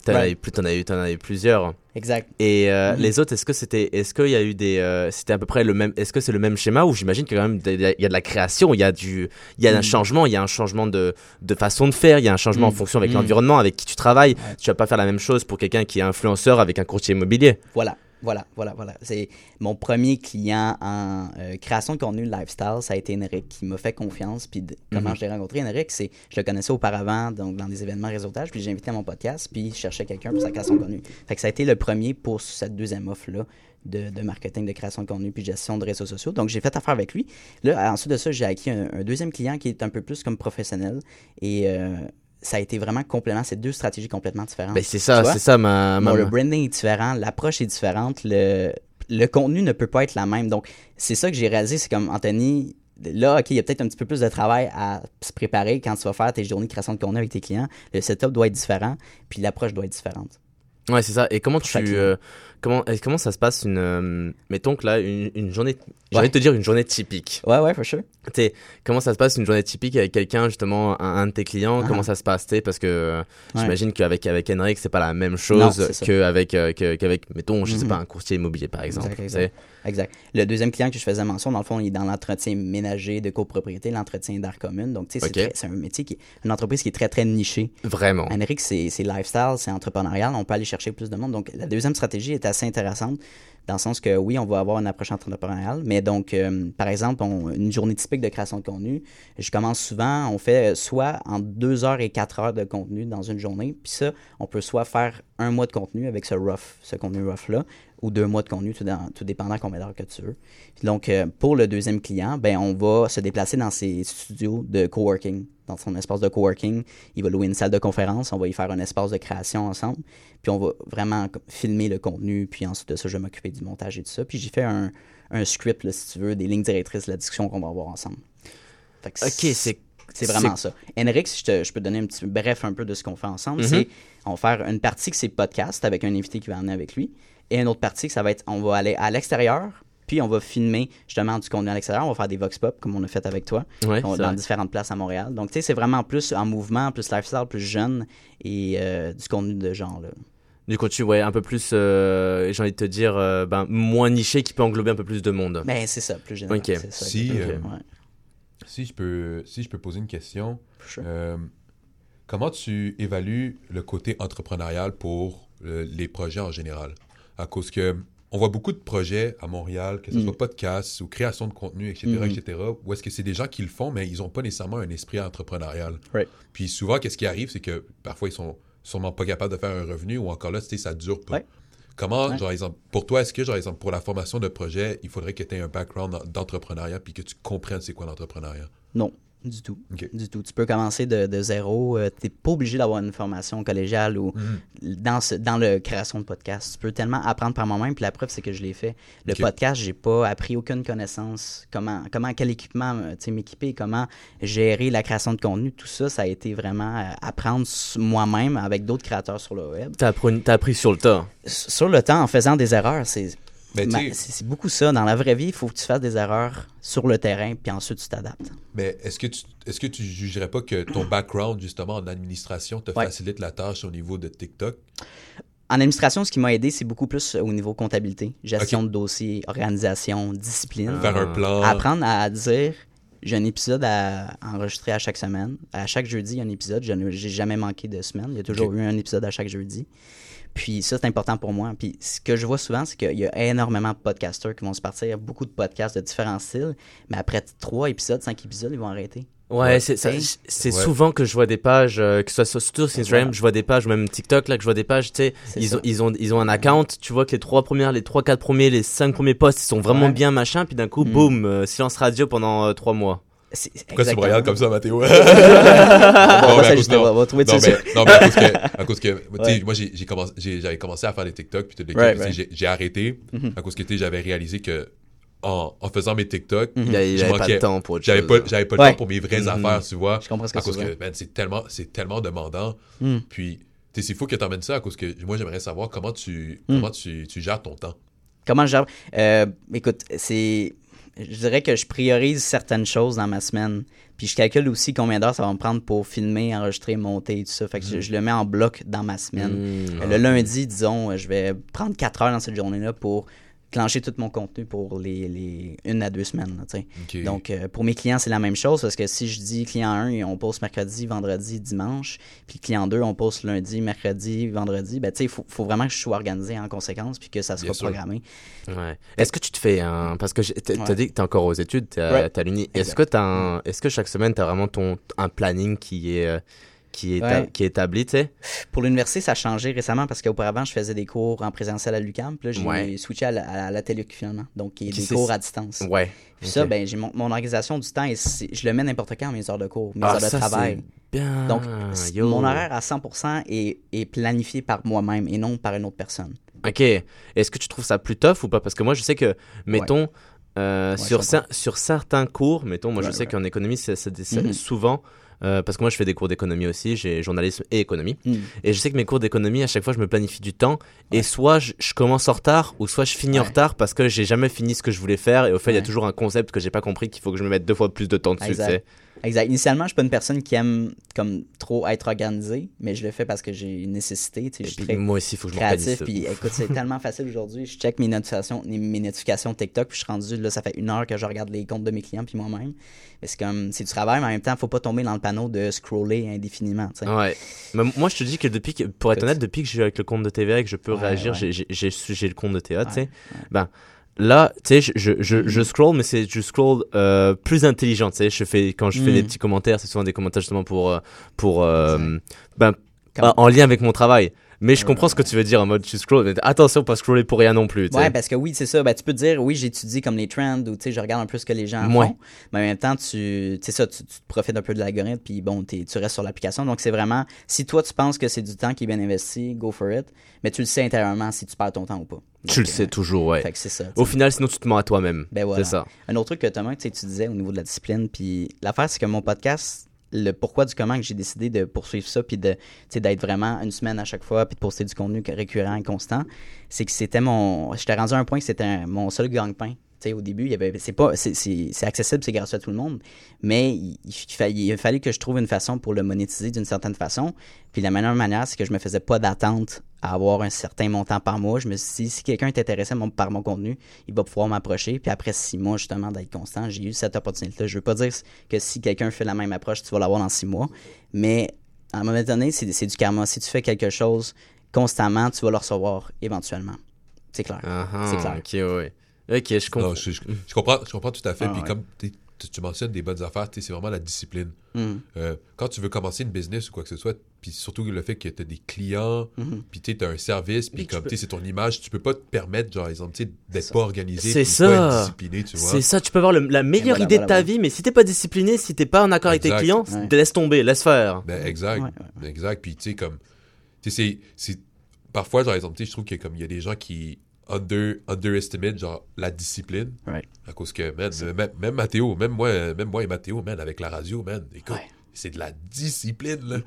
T'en, Ouais. as eu, plus- t'en, as eu, t'en as eu plusieurs. Exact. Et euh, Mhm. les autres, est-ce que c'était, est-ce qu'il y a eu des, euh, c'était à peu près le même, est-ce que c'est le même schéma ou j'imagine qu'il y a quand même, il y a de la création, il y a du, il y a un Mhm. changement, il y a un changement de, de façon de faire, il y a un changement en Mhm. fonction avec l'environnement avec qui tu travailles. Ouais. Tu vas pas faire la même chose pour quelqu'un qui est influenceur avec un courtier immobilier. Voilà, voilà, voilà, voilà. C'est mon premier client en euh, création de contenu lifestyle, ça a été Enric qui m'a fait confiance. Puis de- comment Mhm. je l'ai rencontré, Enric, c'est je le connaissais auparavant, donc dans des événements réseautage, puis j'ai invité à mon podcast, puis je cherchais quelqu'un pour sa création de contenu. Fait que ça a été le premier pour cette deuxième offre-là. De, de marketing, de création de contenu, puis gestion de réseaux sociaux. Donc, j'ai fait affaire avec lui. Là, ensuite de ça, j'ai acquis un, un deuxième client qui est un peu plus comme professionnel. Et euh, ça a été vraiment complément. C'est deux stratégies complètement différentes. Ben c'est ça, c'est ça ma, ma- Bon, le branding est différent, l'approche est différente, le, le contenu ne peut pas être la même. Donc, c'est ça que j'ai réalisé, c'est comme Anthony, là, OK, il y a peut-être un petit peu plus de travail à se préparer quand tu vas faire tes journées de création de contenu avec tes clients. Le setup doit être différent, puis l'approche doit être différente. Ouais, c'est ça. Et comment tu, euh, comment, comment ça se passe une, euh, mettons que là, une, une journée, j'ai envie de te dire une journée typique. Ouais, ouais, for sure. T'sais, comment ça se passe une journée typique avec quelqu'un, justement, un, un de tes clients? Ah. Comment ça se passe t'sais, Parce que euh, Ouais. j'imagine qu'avec avec Henrik, c'est pas la même chose qu'avec, euh, mettons, je sais Mhm. pas, un courtier immobilier, par exemple. Exact, exact. Exact. Le deuxième client que je faisais mention, dans le fond, il est dans l'entretien ménager de copropriété, l'entretien d'air commune. Donc, tu sais, c'est un métier qui est une entreprise qui est très, très nichée. Vraiment. Henrik, c'est c'est lifestyle, c'est entrepreneurial, on peut aller chercher plus de monde. Donc, la deuxième stratégie est intéressante dans le sens que oui, on va avoir une approche entrepreneuriale, mais donc, euh, par exemple, une journée typique de création de contenu, je commence souvent, on fait soit en deux heures et quatre heures de contenu dans une journée, puis ça, on peut soit faire un mois de contenu avec ce rough, ce contenu rough-là, ou deux mois de contenu, tout, dans- tout dépendant combien d'heures que tu veux. Donc, euh, pour le deuxième client, ben, on va se déplacer dans ses studios de coworking, dans son espace de coworking. Il va louer une salle de conférence, on va y faire un espace de création ensemble, puis on va vraiment filmer le contenu, puis ensuite de ça, je vais m'occuper du montage et tout ça. Puis j'ai fait un, un script, là, si tu veux, des lignes directrices de la discussion qu'on va avoir ensemble. Fait que Ok, c'est. c'est vraiment ça. Henrik, si je, te- je peux te donner un petit bref un peu de ce qu'on fait ensemble, c'est on va faire une partie que c'est podcast avec un invité qui va amener avec lui, et une autre partie que ça va être on va aller à l'extérieur, puis on va filmer justement du contenu à l'extérieur, on va faire des vox pop comme on a fait avec toi, Ouais, on- c'est dans vrai. différentes places à Montréal. Donc tu sais, c'est vraiment plus en mouvement, plus lifestyle, plus jeune et euh, du contenu de genre là. Du contenu, ouais, un peu plus, euh, j'ai envie de te dire, euh, ben, moins niché qui peut englober un peu plus de monde. Ben c'est ça, plus général. Ok. c'est ça, Si, Ouais, Si je peux, si je peux poser une question, sure. euh, comment tu évalues le côté entrepreneurial pour euh, les projets en général? À cause que on voit beaucoup de projets à Montréal, que ce Mm. soit podcast ou création de contenu, etc., Mhm. etc., où est-ce que c'est des gens qui le font, mais ils n'ont pas nécessairement un esprit entrepreneurial. Right. Puis souvent, qu'est-ce qui arrive, c'est que parfois, ils sont sûrement pas capables de faire un revenu ou encore là, tu sais, ça dure pas. Ouais. Comment, Ouais. genre, exemple, pour toi, est-ce que, genre, exemple, pour la formation de projet, il faudrait que tu aies un background d'entrepreneuriat puis que tu comprennes c'est quoi l'entrepreneuriat? Non. Du tout. Du tout. Tu peux commencer de, de zéro. Tu n'es pas obligé d'avoir une formation collégiale ou Mhm. dans, ce, dans la création de podcast. Tu peux tellement apprendre par moi-même. Puis la preuve, c'est que je l'ai fait. Le Ok. podcast, j'ai pas appris aucune connaissance. Comment, comment quel équipement euh, tu m'équiper, comment gérer la création de contenu. Tout ça, ça a été vraiment euh, apprendre moi-même avec d'autres créateurs sur le web. T'as appris, t'as appris sur le tas. S- Sur le temps, en faisant des erreurs, c'est Sais- c'est beaucoup ça. Dans la vraie vie, il faut que tu fasses des erreurs sur le terrain, puis ensuite tu t'adaptes. Mais est-ce que tu est-ce que tu jugerais pas que ton background justement en administration te Ouais. facilite la tâche au niveau de TikTok? En administration, ce qui m'a aidé, c'est beaucoup plus au niveau comptabilité, gestion de dossiers, organisation, discipline. Faire un plan. Apprendre à dire j'ai un épisode à enregistrer à chaque semaine. À chaque jeudi, il y a un épisode. Je n'ai jamais manqué de semaine. Il y a toujours eu un épisode à chaque jeudi. Puis ça, c'est important pour moi. Puis ce que je vois souvent, c'est qu'il y a énormément de podcasters qui vont se partir, beaucoup de podcasts de différents styles, mais après trois épisodes, cinq épisodes, ils vont arrêter. Ouais, c'est Ouais. souvent que je vois des pages, euh, que ce soit sur, surtout sur Instagram, je vois des pages, ou même TikTok, là, que je vois des pages, tu sais, ils ça. ont, ils, ont, ils ont un account, tu vois que les trois premières, les trois, quatre premiers, les cinq premiers posts, ils sont vraiment Ouais. bien, machin, puis d'un coup, Mm. boum, euh, silence radio pendant euh, trois mois. Pourquoi tu me regardes comme ça, Mathéo? On Non, va s'ajuster, on trouver non, dessus. mais, non, mais à cause que, à cause que tu sais, Ouais. moi, j'ai, commencé, j'avais commencé à faire des TikTok, puis tout Right, right. j'ai, arrêté Mhm. à cause que tu j'avais réalisé que en, en faisant mes TikTok, Mhm. Je avait pas le temps pour j'avais pas, j'avais pas le Ouais. temps pour mes vraies Mhm. affaires, tu vois. Je comprends ce que À tu cause veux que, man, c'est tellement, c'est tellement demandant. Mm. Puis, tu sais, c'est fou que t'emmènes ça à cause que moi, j'aimerais savoir comment tu, Mm. comment tu, tu gères ton temps. Comment je gère? Euh, écoute, c'est. Je dirais que je priorise certaines choses dans ma semaine. Puis je calcule aussi combien d'heures ça va me prendre pour filmer, enregistrer, monter et tout ça. Fait que je, je le mets en bloc dans ma semaine. Mm. Euh, Le lundi, disons, euh, je vais prendre 4 heures dans cette journée-là pour clencher tout mon contenu pour les, les une à deux semaines. là, tu. Donc, euh, pour mes clients, c'est la même chose parce que si je dis client 1, on poste mercredi, vendredi, dimanche, puis client 2, on poste lundi, mercredi, vendredi, ben, tu il faut, faut vraiment que je sois organisé en conséquence puis que ça soit Bien programmé. Ouais. Est-ce que tu te fais un. Parce que t'as Ouais. dit que t'es encore aux études, à l'uni. Est-ce que, t'as un... Est-ce que chaque semaine, t'as vraiment ton... un planning qui est, euh, qui est, Ouais. qui est établi, tu sais Pour l'université, ça a changé récemment parce qu'auparavant, je faisais des cours en présentiel à. Puis là, j'ai Ouais. switché à la, à la TELUC finalement. Donc, qui est des cours à distance. Ouais. Puis ça, ben, j'ai mon, mon organisation du temps, et je le mets n'importe quand, mes heures de cours, mes Ah, heures de ça, travail. Bien. Donc, yo. mon horaire à 100% est, est planifié par moi-même et non par une autre personne. Ok. Est-ce que tu trouves ça plus tough ou pas? Parce que moi, je sais que, mettons, euh, Ouais, sur, sur certains cours, mettons, moi, je sais ouais. qu'en économie, c'est c'est Mhm. souvent. Euh, parce que moi, je fais des cours d'économie aussi, j'ai journalisme et économie. Hmm. Et je sais que mes cours d'économie, à chaque fois, je me planifie du temps. Et soit je, je commence en retard, ou soit je finis en retard parce que j'ai jamais fini ce que je voulais faire. Et au fait, il y a toujours un concept que j'ai pas compris qu'il faut que je me mette deux fois plus de temps dessus. Exact. Initialement, je suis pas une personne qui aime comme trop être organisée, mais je le fais parce que j'ai une nécessité. tu sais, Et Je suis très moi aussi, il faut que je créatif. Puis écoute, c'est tellement facile aujourd'hui. Je check mes notifications, mes notifications TikTok, puis je suis rendu là, ça fait une heure que je regarde les comptes de mes clients puis moi-même. C'est comme c'est du travail, mais en même temps, faut pas tomber dans le panneau de scroller indéfiniment. tu sais. Ouais. Mais moi, je te dis que depuis que, pour être honnête, depuis que je suis avec le compte de TVA et que je peux Ouais, réagir, ouais. j'ai- le compte de TVA, tu sais. Ben, là, tu sais, je, je, je, je scroll, mais c'est, je scroll euh, plus intelligent, tu sais. Je fais, quand je fais Mm. des petits commentaires, c'est souvent des commentaires justement pour, euh, pour, euh, ben, en lien avec mon travail. Mais je comprends ce que tu veux dire en mode tu scroll, mais attention, pas scroller pour rien non plus, tu sais. Ouais, parce que oui, c'est ça. Ben, tu peux te dire, oui, j'étudie comme les trends ou tu sais, je regarde un peu ce que les gens Ouais. font. Mais en même temps, tu, ça, tu, tu te profites un peu de l'algorithme, puis bon, t'es- tu restes sur l'application. Donc, c'est vraiment, si toi, tu penses que c'est du temps qui est bien investi, go for it. Mais tu le sais intérieurement si tu perds ton temps ou pas. tu le sais euh, toujours, ouais. Fait que c'est ça. Au final, sinon tu te mens à toi-même. Ben voilà. C'est ça. Un autre truc que Thomas, tu disais au niveau de la discipline, puis l'affaire, c'est que mon podcast, le pourquoi du comment que j'ai décidé de poursuivre ça, puis de, d'être vraiment une semaine à chaque fois, puis de poster du contenu récurrent et constant, c'est que c'était mon. J'étais rendu à un point que c'était mon seul. Tu sais, au début, il y avait, c'est pas, accessible, c'est gratuit à tout le monde, mais il, il, fa- il fallait que je trouve une façon pour le monétiser d'une certaine façon. Puis la meilleure manière, c'est que je me faisais pas d'attente à avoir un certain montant par mois. Je me suis dit, si quelqu'un est intéressé mon- par mon contenu, il va pouvoir m'approcher. Puis après six mois, justement, d'être constant, j'ai eu cette opportunité-là. Je veux pas dire que si quelqu'un fait la même approche, tu vas l'avoir dans six mois, mais à un moment donné, c'est, du karma. Si tu fais quelque chose constamment, tu vas le recevoir éventuellement. C'est clair. Ah, ah, C'est clair. Ouais. Ok, je comprends. Non, je, je- je comprends, je comprends tout à fait. Ah, Puis ouais. comme tu mentionnes des bonnes affaires, tu sais, c'est vraiment la discipline. Mhm. Euh, quand tu veux commencer une business ou quoi que ce soit, puis surtout le fait que tu as des clients, Mhm. puis tu as un service, puis comme peux- tu sais, c'est ton image, tu peux pas te permettre, genre, exemple, tu sais, d'être pas organisé, C'est ça. pas discipliné, tu vois. C'est ça, tu peux avoir le- la meilleure voilà, idée voilà, de ta voilà. vie, mais si t'es pas discipliné, si t'es pas en accord avec tes clients, Ouais. laisse tomber, laisse faire. Ben, exact. Ouais, Exact. Puis, tu sais, comme. Tu sais, c'est- c'est. Parfois, genre, exemple, tu sais, je trouve qu'il y a comme il y a des gens qui under, underestimate, genre, la discipline. Right. À cause que, man, même, même Mathéo, même moi, même moi et Mathéo, man, avec la radio, man, écoute. Ouais. C'est de la discipline, là.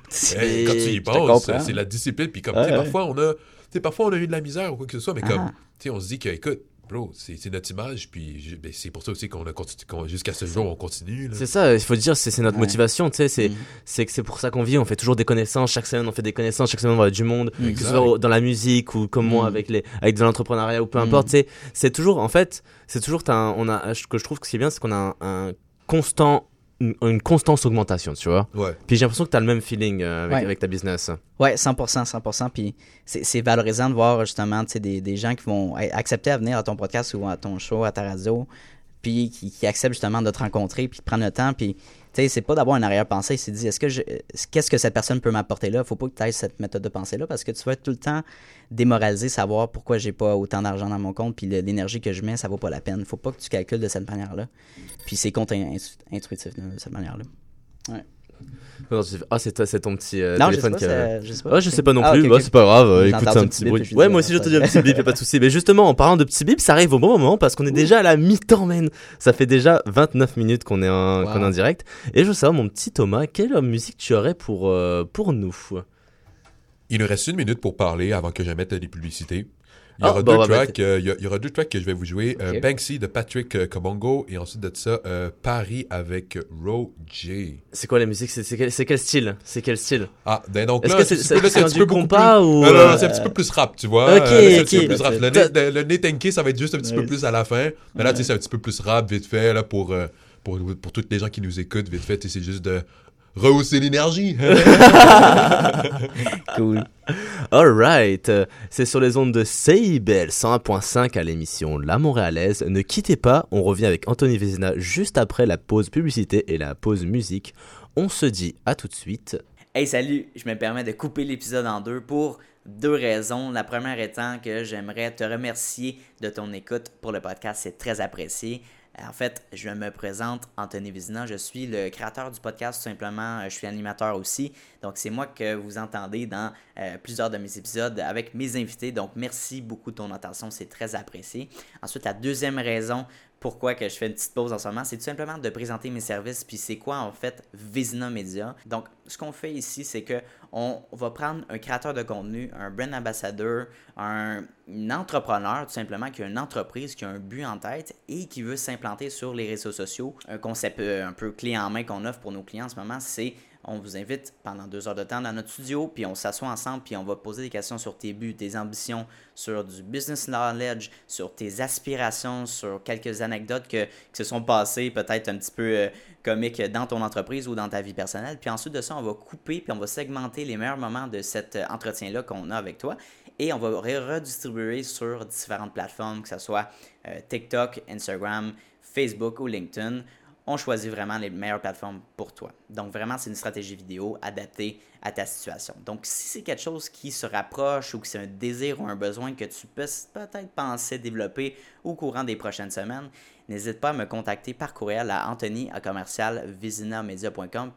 Hey, quand tu y penses, c'est de la discipline. Puis comme, Ouais, tu sais, ouais. parfois, on a, tu sais, parfois, on a eu de la misère ou quoi que ce soit, mais comme, Ah. tu sais, on se dit que, écoute, bro, c'est c'est notre image, puis je- ben, c'est pour ça aussi qu'on a continu- qu'on- jusqu'à ce jour, on continue, là. C'est ça, il faut dire, c'est c'est notre Ouais. motivation, tu sais, c'est c'est que c'est pour ça qu'on vit, on fait toujours des connaissances, chaque semaine on fait des connaissances, chaque semaine on voit du monde, que ce soit dans la musique ou comme moi Mhm. avec les avec de l'entrepreneuriat ou peu importe, tu sais, c'est toujours en fait, c'est toujours un- on a ce que je trouve que c'est bien, c'est qu'on a un, un constant une, une constante augmentation, tu vois. Ouais. Puis j'ai l'impression que t'as le même feeling euh, avec, Ouais. avec ta business. Ouais, 100%, 100%. Puis c'est c'est valorisant de voir justement tu des, des gens qui vont accepter à venir à ton podcast ou à ton show, à ta radio, puis qui, qui acceptent justement de te rencontrer, puis de prendre le temps. Puis tu c'est pas d'avoir une arrière-pensée, c'est de dire est-ce que je, qu'est-ce que cette personne peut m'apporter là? Faut pas que tu aies cette méthode de pensée là parce que tu vas être tout le temps démoralisé, savoir pourquoi j'ai pas autant d'argent dans mon compte, puis l'énergie que je mets, ça vaut pas la peine. Faut pas que tu calcules de cette manière-là. Puis c'est contre-intuitif de cette manière-là. Ah, c'est toi- c'est ton petit euh, Non, je sais téléphone pas, qui a- c'est- je sais pas. Ouais, je sais pas non Ah, plus, ok, Bah, c'est pas grave, euh, J'ai écoute, c'est entendu un un petit bruit. bip, je Ouais, dis, moi aussi j'ai ah, entendu un pas- petit bip, y a pas de souci. Mais justement, en parlant de petit bip, ça arrive au bon moment parce qu'on est déjà à la mi-temps, man. Ça fait déjà 29 minutes qu'on est, en, Wow. qu'on est en direct. Et je veux savoir, mon petit Thomas, quelle musique tu aurais pour, euh, pour nous? Il nous reste une minute pour parler avant que je mette les publicités. Il y, Ah, aura bon, deux on va tracks, euh, il, y a- il y aura deux tracks que je vais vous jouer. Euh. Banksy de Patrick euh, Kabongo et ensuite de ça, euh, Paris avec Ro J. C'est quoi la musique? C'est quel, style? C'est quel style? Ah, ben donc là, c'est un petit peu compas plus... ou Non, non, euh, non, c'est un petit peu plus rap, tu vois. Ok, Euh, là, un petit peu plus rap. Le, nez- le, ça va être juste un petit peu plus à la fin. Mais là, tu sais, c'est un petit peu plus rap, vite fait, là, pour, euh, pour, pour toutes les gens qui nous écoutent, vite fait, c'est juste de rehausser l'énergie. Cool. Alright, c'est sur les ondes de CIBL 101.5 à l'émission La Montréalaise. Ne quittez pas, on revient avec Anthony Vézina juste après la pause publicité et la pause musique. On se dit à tout de suite. Hey, salut! Je me permets de couper l'épisode en deux pour deux raisons. La première étant que j'aimerais te remercier de ton écoute pour le podcast, c'est très apprécié. En fait, je me présente Anthony Vizina, je suis le créateur du podcast, tout simplement, je suis animateur aussi. Donc, c'est moi que vous entendez dans euh, plusieurs de mes épisodes avec mes invités. Donc, merci beaucoup de ton attention, c'est très apprécié. Ensuite, la deuxième raison pourquoi que je fais une petite pause en ce moment, c'est tout simplement de présenter mes services, puis c'est quoi en fait Vizina Media. Donc, ce qu'on fait ici, c'est que on va prendre un créateur de contenu, un brand ambassadeur, un, entrepreneur tout simplement qui a une entreprise, qui a un but en tête et qui veut s'implanter sur les réseaux sociaux. Un concept euh, un peu clé en main qu'on offre pour nos clients en ce moment, c'est on vous invite pendant deux heures de temps dans notre studio, puis on s'assoit ensemble, puis on va poser des questions sur tes buts, tes ambitions, sur du business knowledge, sur tes aspirations, sur quelques anecdotes que, qui se sont passées, peut-être un petit peu euh, comiques dans ton entreprise ou dans ta vie personnelle. Puis ensuite de ça, on va couper, puis on va segmenter les meilleurs moments de cet euh, entretien-là qu'on a avec toi. Et on va re- redistribuer sur différentes plateformes, que ce soit euh, TikTok, Instagram, Facebook ou LinkedIn on choisit vraiment les meilleures plateformes pour toi. Donc vraiment, c'est une stratégie vidéo adaptée à ta situation. Donc si c'est quelque chose qui se rapproche ou que c'est un désir ou un besoin que tu peux peut-être penser développer au courant des prochaines semaines, n'hésite pas à me contacter par courriel à anthony à commercial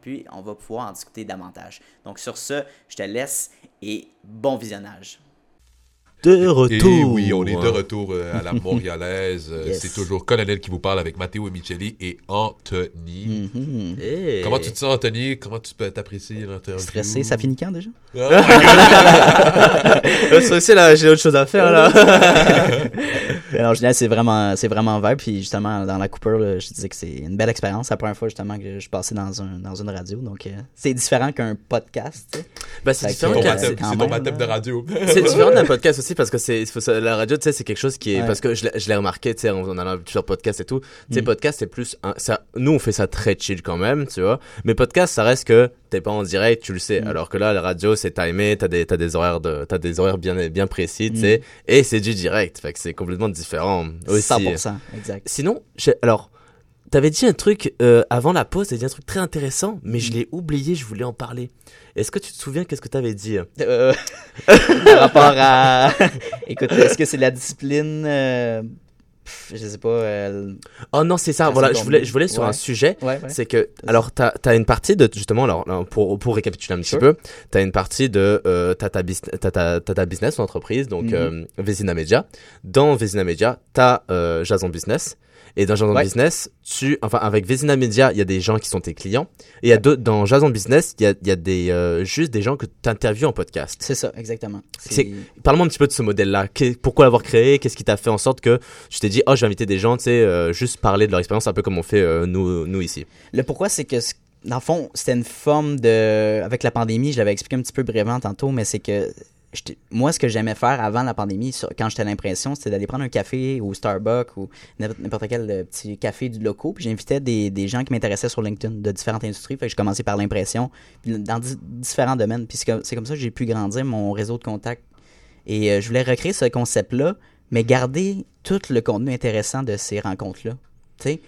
puis on va pouvoir en discuter davantage. Donc sur ce, je te laisse et bon visionnage. De retour. Et oui, on est de retour euh, à la Montréalaise. Euh, Yes. C'est toujours Colonel qui vous parle avec Matteo Micheli et Anthony. Mhm. Hey. Comment tu te sens, Anthony? Comment tu peux t'apprécier l'interview? Stressé, ça finit quand déjà? Ah, Euh, ça aussi, là, j'ai autre chose à faire, là. Alors, génial, c'est vraiment, c'est vraiment vibe. Puis justement, dans la Cooper, là, je disais que c'est une belle expérience. C'est la première fois justement que je passais dans, un, dans une radio. Donc, euh, c'est différent qu'un podcast. bah, c'est différent c'est ton baptême de radio. C'est différent d'un podcast aussi parce que c'est ça- la radio tu sais c'est quelque chose qui est Ouais. parce que je l'ai- je l'ai remarqué tu sais en en allant à plusieurs podcasts et tout tu sais Mm. podcast c'est plus un- ça nous on fait ça très chill quand même tu vois mais podcast ça reste que t'es pas en direct tu le sais Mm. alors que là la radio c'est timé t'as des t'as des horaires de t'as des horaires bien bien précis tu Mm. sais et c'est du direct fait que c'est complètement différent aussi 100%, exact. sinon alors t'avais dit un truc euh, avant la pause, t'avais dit un truc très intéressant, mais je l'ai oublié, je voulais en parler. Est-ce que tu te souviens qu'est-ce que t'avais dit Euh, par rapport à. Écoute, est-ce que c'est la discipline euh, pff, Je sais pas. euh, Oh non, c'est ça, voilà, je voulais, je voulais sur Ouais. un sujet. Ouais, ouais. C'est que, alors, t'as as une partie de, justement, alors, pour, pour récapituler un petit peu, t'as une partie de, t'as ta, ta business, ton entreprise, donc Mhm. euh, Vezina Media. Dans Vezina Media, t'as Jason Business. Et dans Jason Ouais. Business, tu, enfin, avec Vezina Media, il y a des gens qui sont tes clients. Et y a dans Jason Business, il y a, y a des, euh, juste des gens que t'interviews en podcast. C'est ça, exactement. Parle-moi un petit peu de ce modèle-là. Pourquoi l'avoir créé? Qu'est-ce qui t'a fait en sorte que tu t'es dit, oh, je vais inviter des gens, tu sais, euh, juste parler de leur expérience, un peu comme on fait euh, nous, nous ici? Le pourquoi, c'est que, dans le fond, c'était une forme de. Avec la pandémie, je l'avais expliqué un petit peu brièvement tantôt, mais c'est que. Moi, ce que j'aimais faire avant la pandémie, quand j'étais à l'impression, c'était d'aller prendre un café au Starbucks ou n'importe quel euh, petit café du loco. Puis j'invitais des, des gens qui m'intéressaient sur LinkedIn de différentes industries. Fait que j'ai commencé par l'impression, dans di- différents domaines. Puis c'est comme, comme ça que j'ai pu grandir mon réseau de contacts. Et euh, je voulais recréer ce concept-là, mais garder tout le contenu intéressant de ces rencontres-là.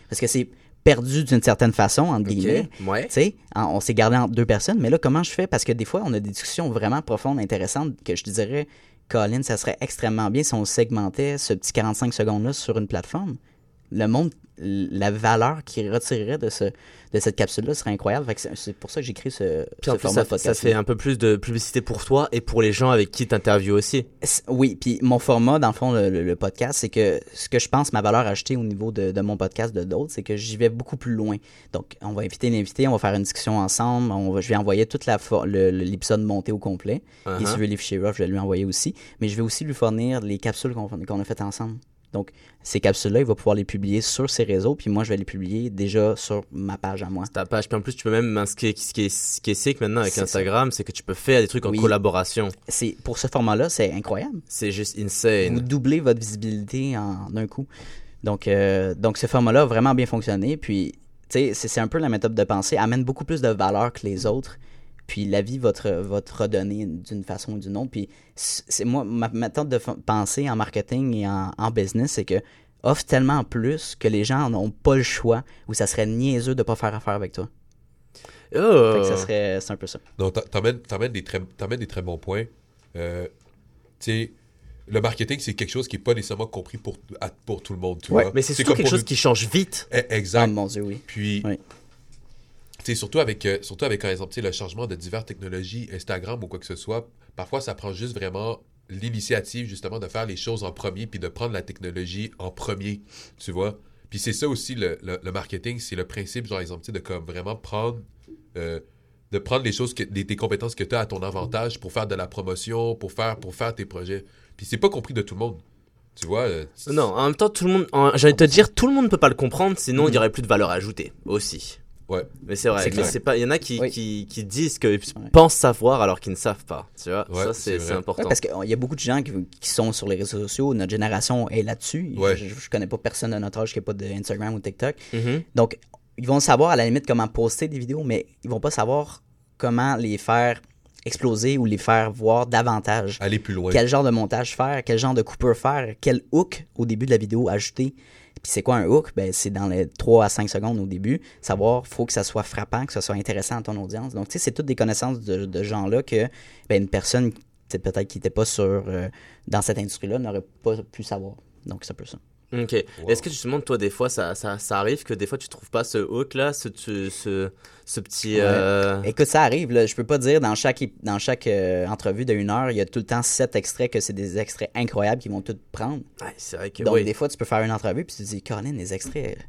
Parce que c'est perdu d'une certaine façon, entre guillemets. Ouais. Tu sais, en- on s'est gardé entre deux personnes, mais là, comment je fais? Parce que des fois, on a des discussions vraiment profondes, intéressantes, que je te dirais, Colin, ça serait extrêmement bien si on segmentait ce petit 45 secondes-là sur une plateforme. Le monde, la valeur qu'il retirerait de, ce, de cette capsule-là serait incroyable. C'est- pour ça que j'ai créé ce, ce plus, format ça, podcast. ça fait un peu plus de publicité pour toi et pour les gens avec qui t'interviews aussi. S- Oui, puis mon format, dans le fond, le, le- le podcast, c'est que ce que je pense, ma valeur ajoutée au niveau de, de mon podcast de d'autres, c'est que j'y vais beaucoup plus loin. Donc, on va inviter l'invité, on va faire une discussion ensemble, on va, je vais envoyer toute la l'épisode monté au complet. Et Uh-huh. si je veux les fichiers rough, je vais lui envoyer aussi. Mais je vais aussi lui fournir les capsules qu'on qu'on a faites ensemble. Donc, ces capsules-là, il va pouvoir les publier sur ses réseaux, puis moi, je vais les publier déjà sur ma page à moi. Ta page. Puis en plus, tu peux même, ce qui est, ce qui est, ce qui est sick maintenant avec. Instagram, c'est que tu peux faire des trucs en Oui. collaboration. C'est Pour ce format-là, c'est incroyable. C'est juste vous insane. doublez votre visibilité en un coup. Donc, euh, donc ce format-là a vraiment bien fonctionné. Puis, tu sais, c'est c'est un peu la méthode de pensée. Amène beaucoup plus de valeur que les autres. Puis la vie va te, va te redonner d'une façon ou d'une autre. Puis c'est moi, ma méthode de penser en marketing et en, en business, c'est que offre tellement plus que les gens n'ont pas le choix ou ça serait niaiseux de pas faire affaire avec toi. Oh. Fait que ça serait, c'est un peu ça. Non, t'amènes des très, t'amènes des très bons points. Euh, tu sais, le marketing, c'est quelque chose qui n'est pas nécessairement compris pour, à- pour tout le monde, tu Ouais, vois. Mais c'est surtout quelque chose nous- qui change vite. Eh, Exact. mon dieu, oui. Puis, Oui. Tu sais, surtout avec, euh, surtout avec, par exemple, le changement de diverses technologies, Instagram ou quoi que ce soit, parfois, ça prend juste vraiment l'initiative, justement, de faire les choses en premier, puis de prendre la technologie en premier, tu vois? Puis c'est ça aussi, le, le- le marketing, c'est le principe, genre, exemple, de comme vraiment prendre... euh, de prendre les choses, que, les, tes compétences que tu as à ton avantage pour faire de la promotion, pour faire, pour faire tes projets. Puis c'est pas compris de tout le monde. Tu vois? euh, Non, en même temps, tout le monde, j'allais te dire, tout le monde ne peut pas le comprendre, sinon il n'y aurait plus de valeur ajoutée aussi. Ouais. Mais c'est vrai, mais c'est pas, il y en a qui, Oui. qui, qui disent que pensent savoir alors qu'ils ne savent pas. Tu vois, Ouais, ça c'est important. Ouais, parce qu'il y a beaucoup de gens qui, qui sont sur les réseaux sociaux. Notre génération est là-dessus. Ouais. Je, je connais pas personne de notre âge qui n'a pas d'Instagram ou TikTok. Mhm. Donc, ils vont savoir à la limite comment poster des vidéos, mais ils vont pas savoir comment les faire exploser ou les faire voir davantage. Aller plus loin. Quel genre de montage faire, quel genre de coupure faire, quel hook au début de la vidéo ajouter. Puis c'est quoi un hook? Ben, c'est dans les 3 à 5 secondes au début. Savoir, faut que ça soit frappant, que ça soit intéressant à ton audience. Donc, tu sais, c'est toutes des connaissances de, de gens-là que ben, une personne, peut-être qui n'était pas sur, euh, dans cette industrie-là, n'aurait pas pu savoir. Donc, c'est un peu ça. Ok. Est-ce que justement, toi, des fois, ça, ça, ça arrive que des fois tu trouves pas ce hook là, ce, ce, ce, petit. Ouais. euh, Écoute, ça arrive. Là. Je peux pas dire dans chaque, dans chaque euh, entrevue de une heure, il y a tout le temps sept extraits que c'est des extraits incroyables qui vont tout prendre. ouais, c'est vrai que Donc, oui. des fois, tu peux faire une entrevue puis tu te dis, Colin, les extraits, euh,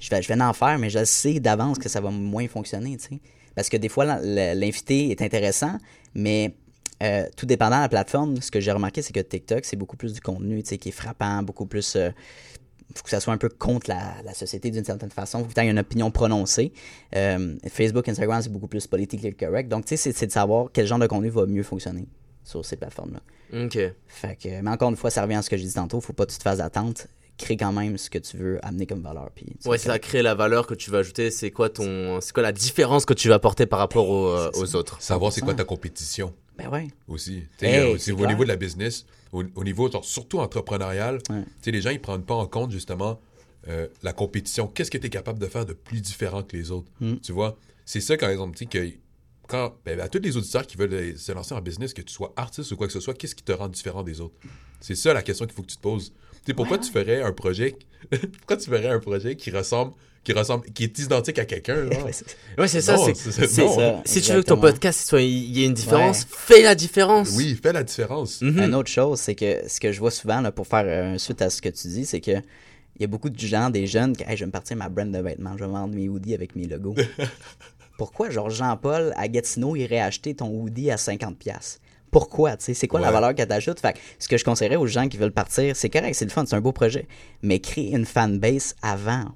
je vais, je vais en faire, mais je sais d'avance que ça va moins fonctionner. tu sais. Parce que des fois, l'invité est intéressant, mais euh, tout dépendant de la plateforme, ce que j'ai remarqué, c'est que TikTok, c'est beaucoup plus du contenu qui est frappant, beaucoup plus. euh, faut que ça soit un peu contre la, la société d'une certaine façon. Faut que tu aies une opinion prononcée. Euh, Facebook, Instagram, c'est beaucoup plus politically correct. Donc, tu sais, c'est- c'est de savoir quel genre de contenu va mieux fonctionner sur ces plateformes-là. Ok. Fait que, mais encore une fois, ça revient à ce que j'ai dit tantôt. Faut pas que tu te fasses d'attente. Crée quand même ce que tu veux amener comme valeur. Puis, tu Ouais, c'est ça, créer la valeur que tu vas ajouter. C'est quoi ton, c'est quoi la différence que tu vas apporter par rapport aux, euh, c'est aux autres? Savoir c'est quoi 100%. ta compétition Ben ouais. aussi. Tu sais, Hey, euh, c'est au clair. niveau de la business, au, au niveau genre, surtout entrepreneurial, Ouais. tu sais, les gens ils prennent pas en compte justement euh, la compétition. Qu'est-ce que tu es capable de faire de plus différent que les autres? Mm. Tu vois? C'est ça, par exemple, que quand, ben, à tous les auditeurs qui veulent euh, se lancer en business, que tu sois artiste ou quoi que ce soit, qu'est-ce qui te rend différent des autres? C'est ça la question qu'il faut que tu te poses. Tu sais, pourquoi tu ferais un projet, pourquoi tu ferais un projet qui ressemble, qui ressemble, qui est identique à quelqu'un? Ouais, c'est- ça. C'est- Si tu veux que ton podcast, soit, il y ait une différence, fais la différence. Oui, fais la différence. Mhm. Une autre chose, c'est que ce que je vois souvent, là, pour faire euh, un suite à ce que tu dis, c'est que il y a beaucoup de gens, des jeunes, qui Hey, je vais me partir ma brand de vêtements, je vais vendre mes hoodies avec mes logos. Pourquoi, genre, Jean-Paul, à Gatineau, irait acheter ton hoodie à 50$? Pourquoi, tu sais? C'est quoi la valeur que t'ajoutes? Fait que ce que je conseillerais aux gens qui veulent partir, c'est correct, c'est le fun, c'est un beau projet, mais crée une fanbase avant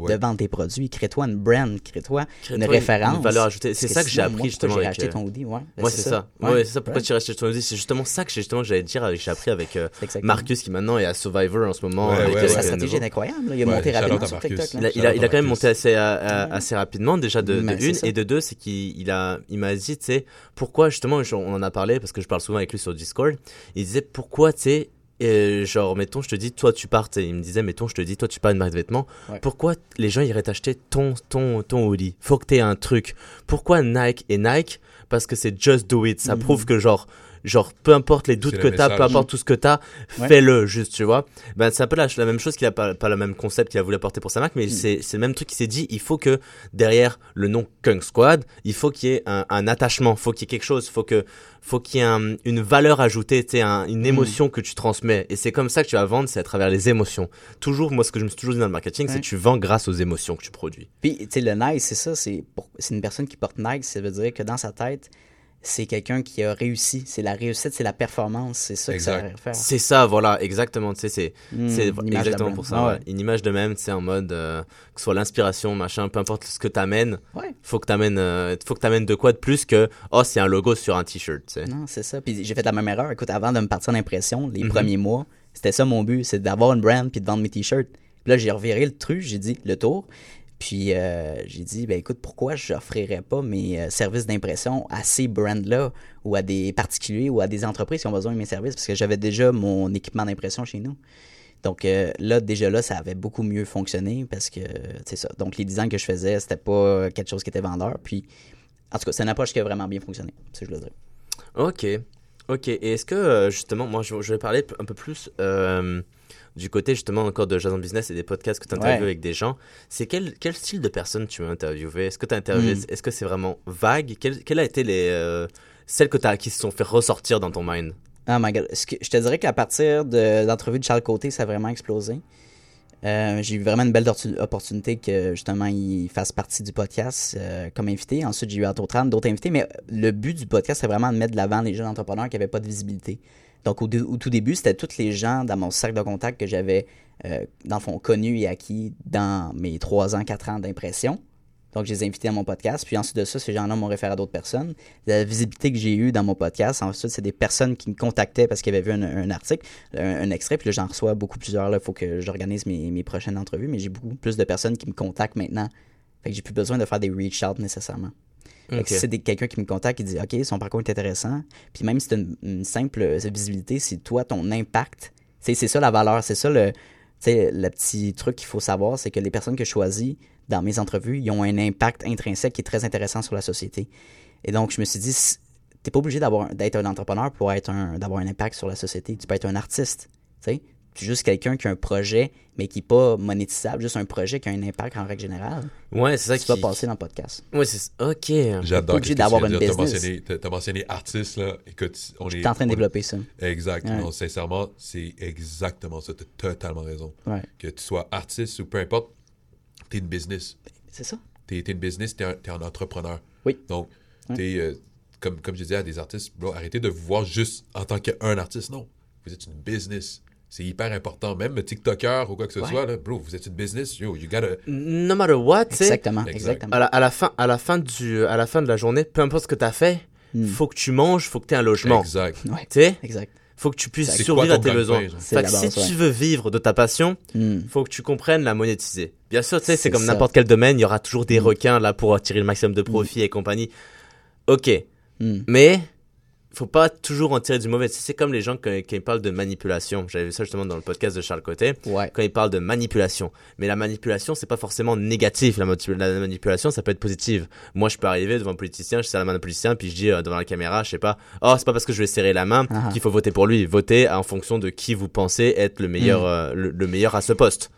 Ouais. de vendre tes produits. Crée-toi une brand, crée-toi une référence. une valeur ajoutée. C'est ça que j'ai appris, moi, pourquoi justement, avec, acheter euh, ton hoodie, ouais. Ben, Ouais, c'est ça. Ouais, c'est ça. Pourquoi Ouais. tu restes chez toi C'est justement ça que justement j'allais dire avec j'ai appris avec euh. Marcus qui maintenant est à Survivor en ce moment. Ouais, avec, ouais, euh. Sa stratégie est incroyable. là. Il a Ouais, monté rapidement sur. TikTok. là. Il a, quand même monté assez, assez rapidement déjà de, une et de deux c'est qu'il il a il m'a dit tu sais pourquoi justement on en a parlé parce que je parle souvent avec lui sur Discord il disait pourquoi tu sais euh, genre mettons je te dis toi tu pars sais, il me disait mettons je te dis toi tu pars une marque de vêtements. Ouais. pourquoi les gens iraient t'acheter ton ton ton hoodie? Faut que t'aies un truc. Pourquoi Nike et Nike? Parce que c'est just do it. Ça Mhm. prouve que genre genre peu importe les doutes C'est que le t'as peu importe tout ce que t'as Ouais. fais-le juste tu vois ben c'est un peu la, la même chose qu'il a pas, pas le même concept qu'il a voulu apporter pour sa marque mais Mm. c'est c'est le même truc qu'il s'est dit il faut que derrière le nom Kung Squad il faut qu'il y ait un, un attachement faut qu'il y ait quelque chose faut que faut qu'il y ait un- une valeur ajoutée tu un- une émotion que tu transmets et c'est comme ça que tu vas vendre c'est à travers les émotions toujours moi ce que je me suis toujours dit dans le marketing c'est Ouais. que tu vends grâce aux émotions que tu produis Puis, tu sais, le Nike, c'est ça. C'est pour- c'est une personne qui porte Nike. Ça veut dire que dans sa tête, c'est quelqu'un qui a réussi. C'est la réussite, c'est la performance. C'est ça que ça faire. c'est ça voilà exactement tu sais c'est Hmm, exactement pour ça Ah ouais. une image de même c'est en mode euh, que ce soit l'inspiration machin peu importe ce que t'amènes Ouais. faut que t'amènes euh, faut que t'amènes de quoi de plus que oh c'est un logo sur un t-shirt tu sais Non, c'est ça. Puis j'ai fait la même erreur. Écoute, avant de me partir d'impression, les Mhm. premiers mois, c'était ça mon but, c'est d'avoir une brand puis de vendre mes t-shirts. Puis là, j'ai reviré le truc, j'ai dit le tour. Puis euh, j'ai dit, ben écoute, pourquoi j'offrirais pas mes euh, services d'impression à ces brands-là ou à des particuliers ou à des entreprises qui ont besoin de mes services? Parce que j'avais déjà mon équipement d'impression chez nous. Donc euh, là, déjà là, ça avait beaucoup mieux fonctionné parce que, c'est ça. Donc les designs que je faisais, c'était pas quelque chose qui était vendeur. Puis, en tout cas, c'est une approche qui a vraiment bien fonctionné, si je le dirais. Ok, ok. Et est-ce que justement, moi je, je vais parler un peu plus du côté justement encore de Jason Business et des podcasts que tu interviews Ouais. avec des gens. C'est quel, quel style de personne tu veux interviewer? Est-ce que tu interviewé Hmm. Est-ce que c'est vraiment vague? Quel, quel a été les euh, celles que as, qui se sont fait ressortir dans ton mind? Oh my god. Que- je te dirais qu'à partir de l'entrevue de Charles Côté, ça a vraiment explosé. Euh, j'ai eu vraiment une belle ortu- opportunité que justement il fasse partie du podcast euh, comme invité. Ensuite, j'ai eu Autotran, d'autres invités, mais le but du podcast, c'est vraiment de mettre de l'avant les jeunes entrepreneurs qui n'avaient pas de visibilité. Donc, au, au tout début, c'était tous les gens dans mon cercle de contact que j'avais, euh, dans le fond, connus et acquis dans mes 3 ans, 4 ans d'impression. Donc, je les ai invités à mon podcast. Puis ensuite de ça, ces gens-là m'ont référé à d'autres personnes. La visibilité que j'ai eue dans mon podcast, ensuite, c'est des personnes qui me contactaient parce qu'ils avaient vu un, article, un, extrait. Puis là, j'en reçois beaucoup plusieurs. Il faut que j'organise mes, mes prochaines entrevues. Mais j'ai beaucoup plus de personnes qui me contactent maintenant. Fait que j'ai plus besoin de faire des reach-out nécessairement. Fait que Ok. si c'est quelqu'un qui me contacte qui dit OK, son parcours est intéressant, puis même si c'est une, une simple visibilité, c'est toi, ton impact, c'est ça la valeur, c'est ça le, le petit truc qu'il faut savoir, c'est que les personnes que je choisis dans mes entrevues, ils ont un impact intrinsèque qui est très intéressant sur la société. Et donc, je me suis dit, si- t'es pas obligé d'être un entrepreneur pour être un, d'avoir un impact sur la société. Tu peux être un artiste, tu sais. Tu es juste quelqu'un qui a un projet, mais qui n'est pas monétisable, juste un projet qui a un impact en règle générale. Ouais, c'est ça Tu vas qui. passer dans le podcast. Ouais, c'est ok. J'adore obligé que d'avoir tu une business. mentionné, t'as- t'as mentionné artiste, là. Écoute, on Je est. en train de développer ça. Exact. Ouais. Non, sincèrement, c'est exactement ça. T'as totalement raison. Ouais. Que tu sois artiste ou peu importe, t'es une business. C'est ça. T'es t'es une business, t'es un, t'es un entrepreneur. Oui. Donc, Ouais. t'es, euh, comme, comme je disais à des artistes, bro, arrêtez de vous voir juste en tant qu'un artiste. Non, vous êtes une business. C'est hyper important. Même TikToker ou quoi que ce Ouais. soit, là, bro, vous êtes une business. Yo, you gotta. No matter what, tu sais. Exactement, Exact. exactement. À la, à la fin, à la fin du, à la fin de la journée, peu importe ce que t'as fait, Hmm. faut que tu manges, faut que t'aies un logement. Exact. Ouais, Tu sais, exact. faut que tu puisses C'est survivre quoi à tes besoins. Fait que base, si ouais. tu veux vivre de ta passion, Hmm. faut que tu comprennes la monétiser. Bien sûr, tu sais, c'est C'est comme ça. n'importe quel domaine, il y aura toujours des Mm. requins là pour tirer le maximum de profit et compagnie. Ok, Hmm. mais faut pas toujours en tirer du mauvais. C'est comme les gens quand, quand ils parlent de manipulation. J'avais vu ça justement dans le podcast de Charles Côté. Ouais. Quand ils parlent de manipulation. Mais la manipulation, c'est pas forcément négatif. La, manipulation, ça peut être positive. Moi, je peux arriver devant un politicien, je serre la main d'un politicien, puis je dis euh, devant la caméra, je sais pas, oh, c'est pas parce que je vais serrer la main Ah. qu'il faut voter pour lui. Votez en fonction de qui vous pensez être le meilleur, Mm. euh, le, le meilleur à ce poste.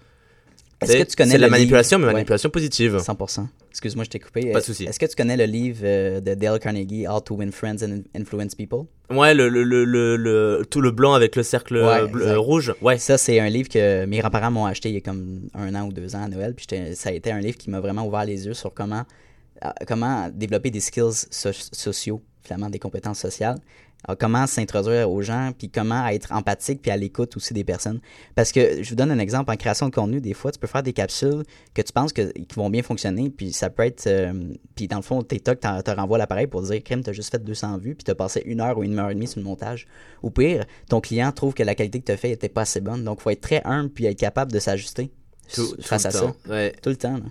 Est-ce C'est- que tu connais C'est la manipulation, livre- mais Ouais. manipulation positive. 100%. Excuse-moi, je t'ai coupé. Pas de souci. Est-ce que tu connais le livre euh, de Dale Carnegie, How to Win Friends and Influence People? Ouais, le, le, le, tout le blanc avec le cercle Ouais, euh, bleu- euh, rouge. Ouais. Ça, c'est un livre que mes grands-parents m'ont acheté il y a comme un an ou deux ans à Noël. Puis ça a été un livre qui m'a vraiment ouvert les yeux sur comment, comment développer des skills so- sociaux, finalement, des compétences sociales. Alors, comment s'introduire aux gens, puis comment être empathique, puis à l'écoute aussi des personnes. Parce que je vous donne un exemple, en création de contenu, des fois, tu peux faire des capsules que tu penses que, qui vont bien fonctionner, puis ça peut être... euh, puis dans le fond, TikTok t'en- te renvoie l'appareil pour dire, Crème, t'as juste fait 200 vues, puis t'as passé une heure ou une heure et demie sur le montage. Ou pire, ton client trouve que la qualité que tu as fait était pas assez bonne. Donc, il faut être très humble, puis être capable de s'ajuster face tout à ça. Ouais. Tout le temps. là.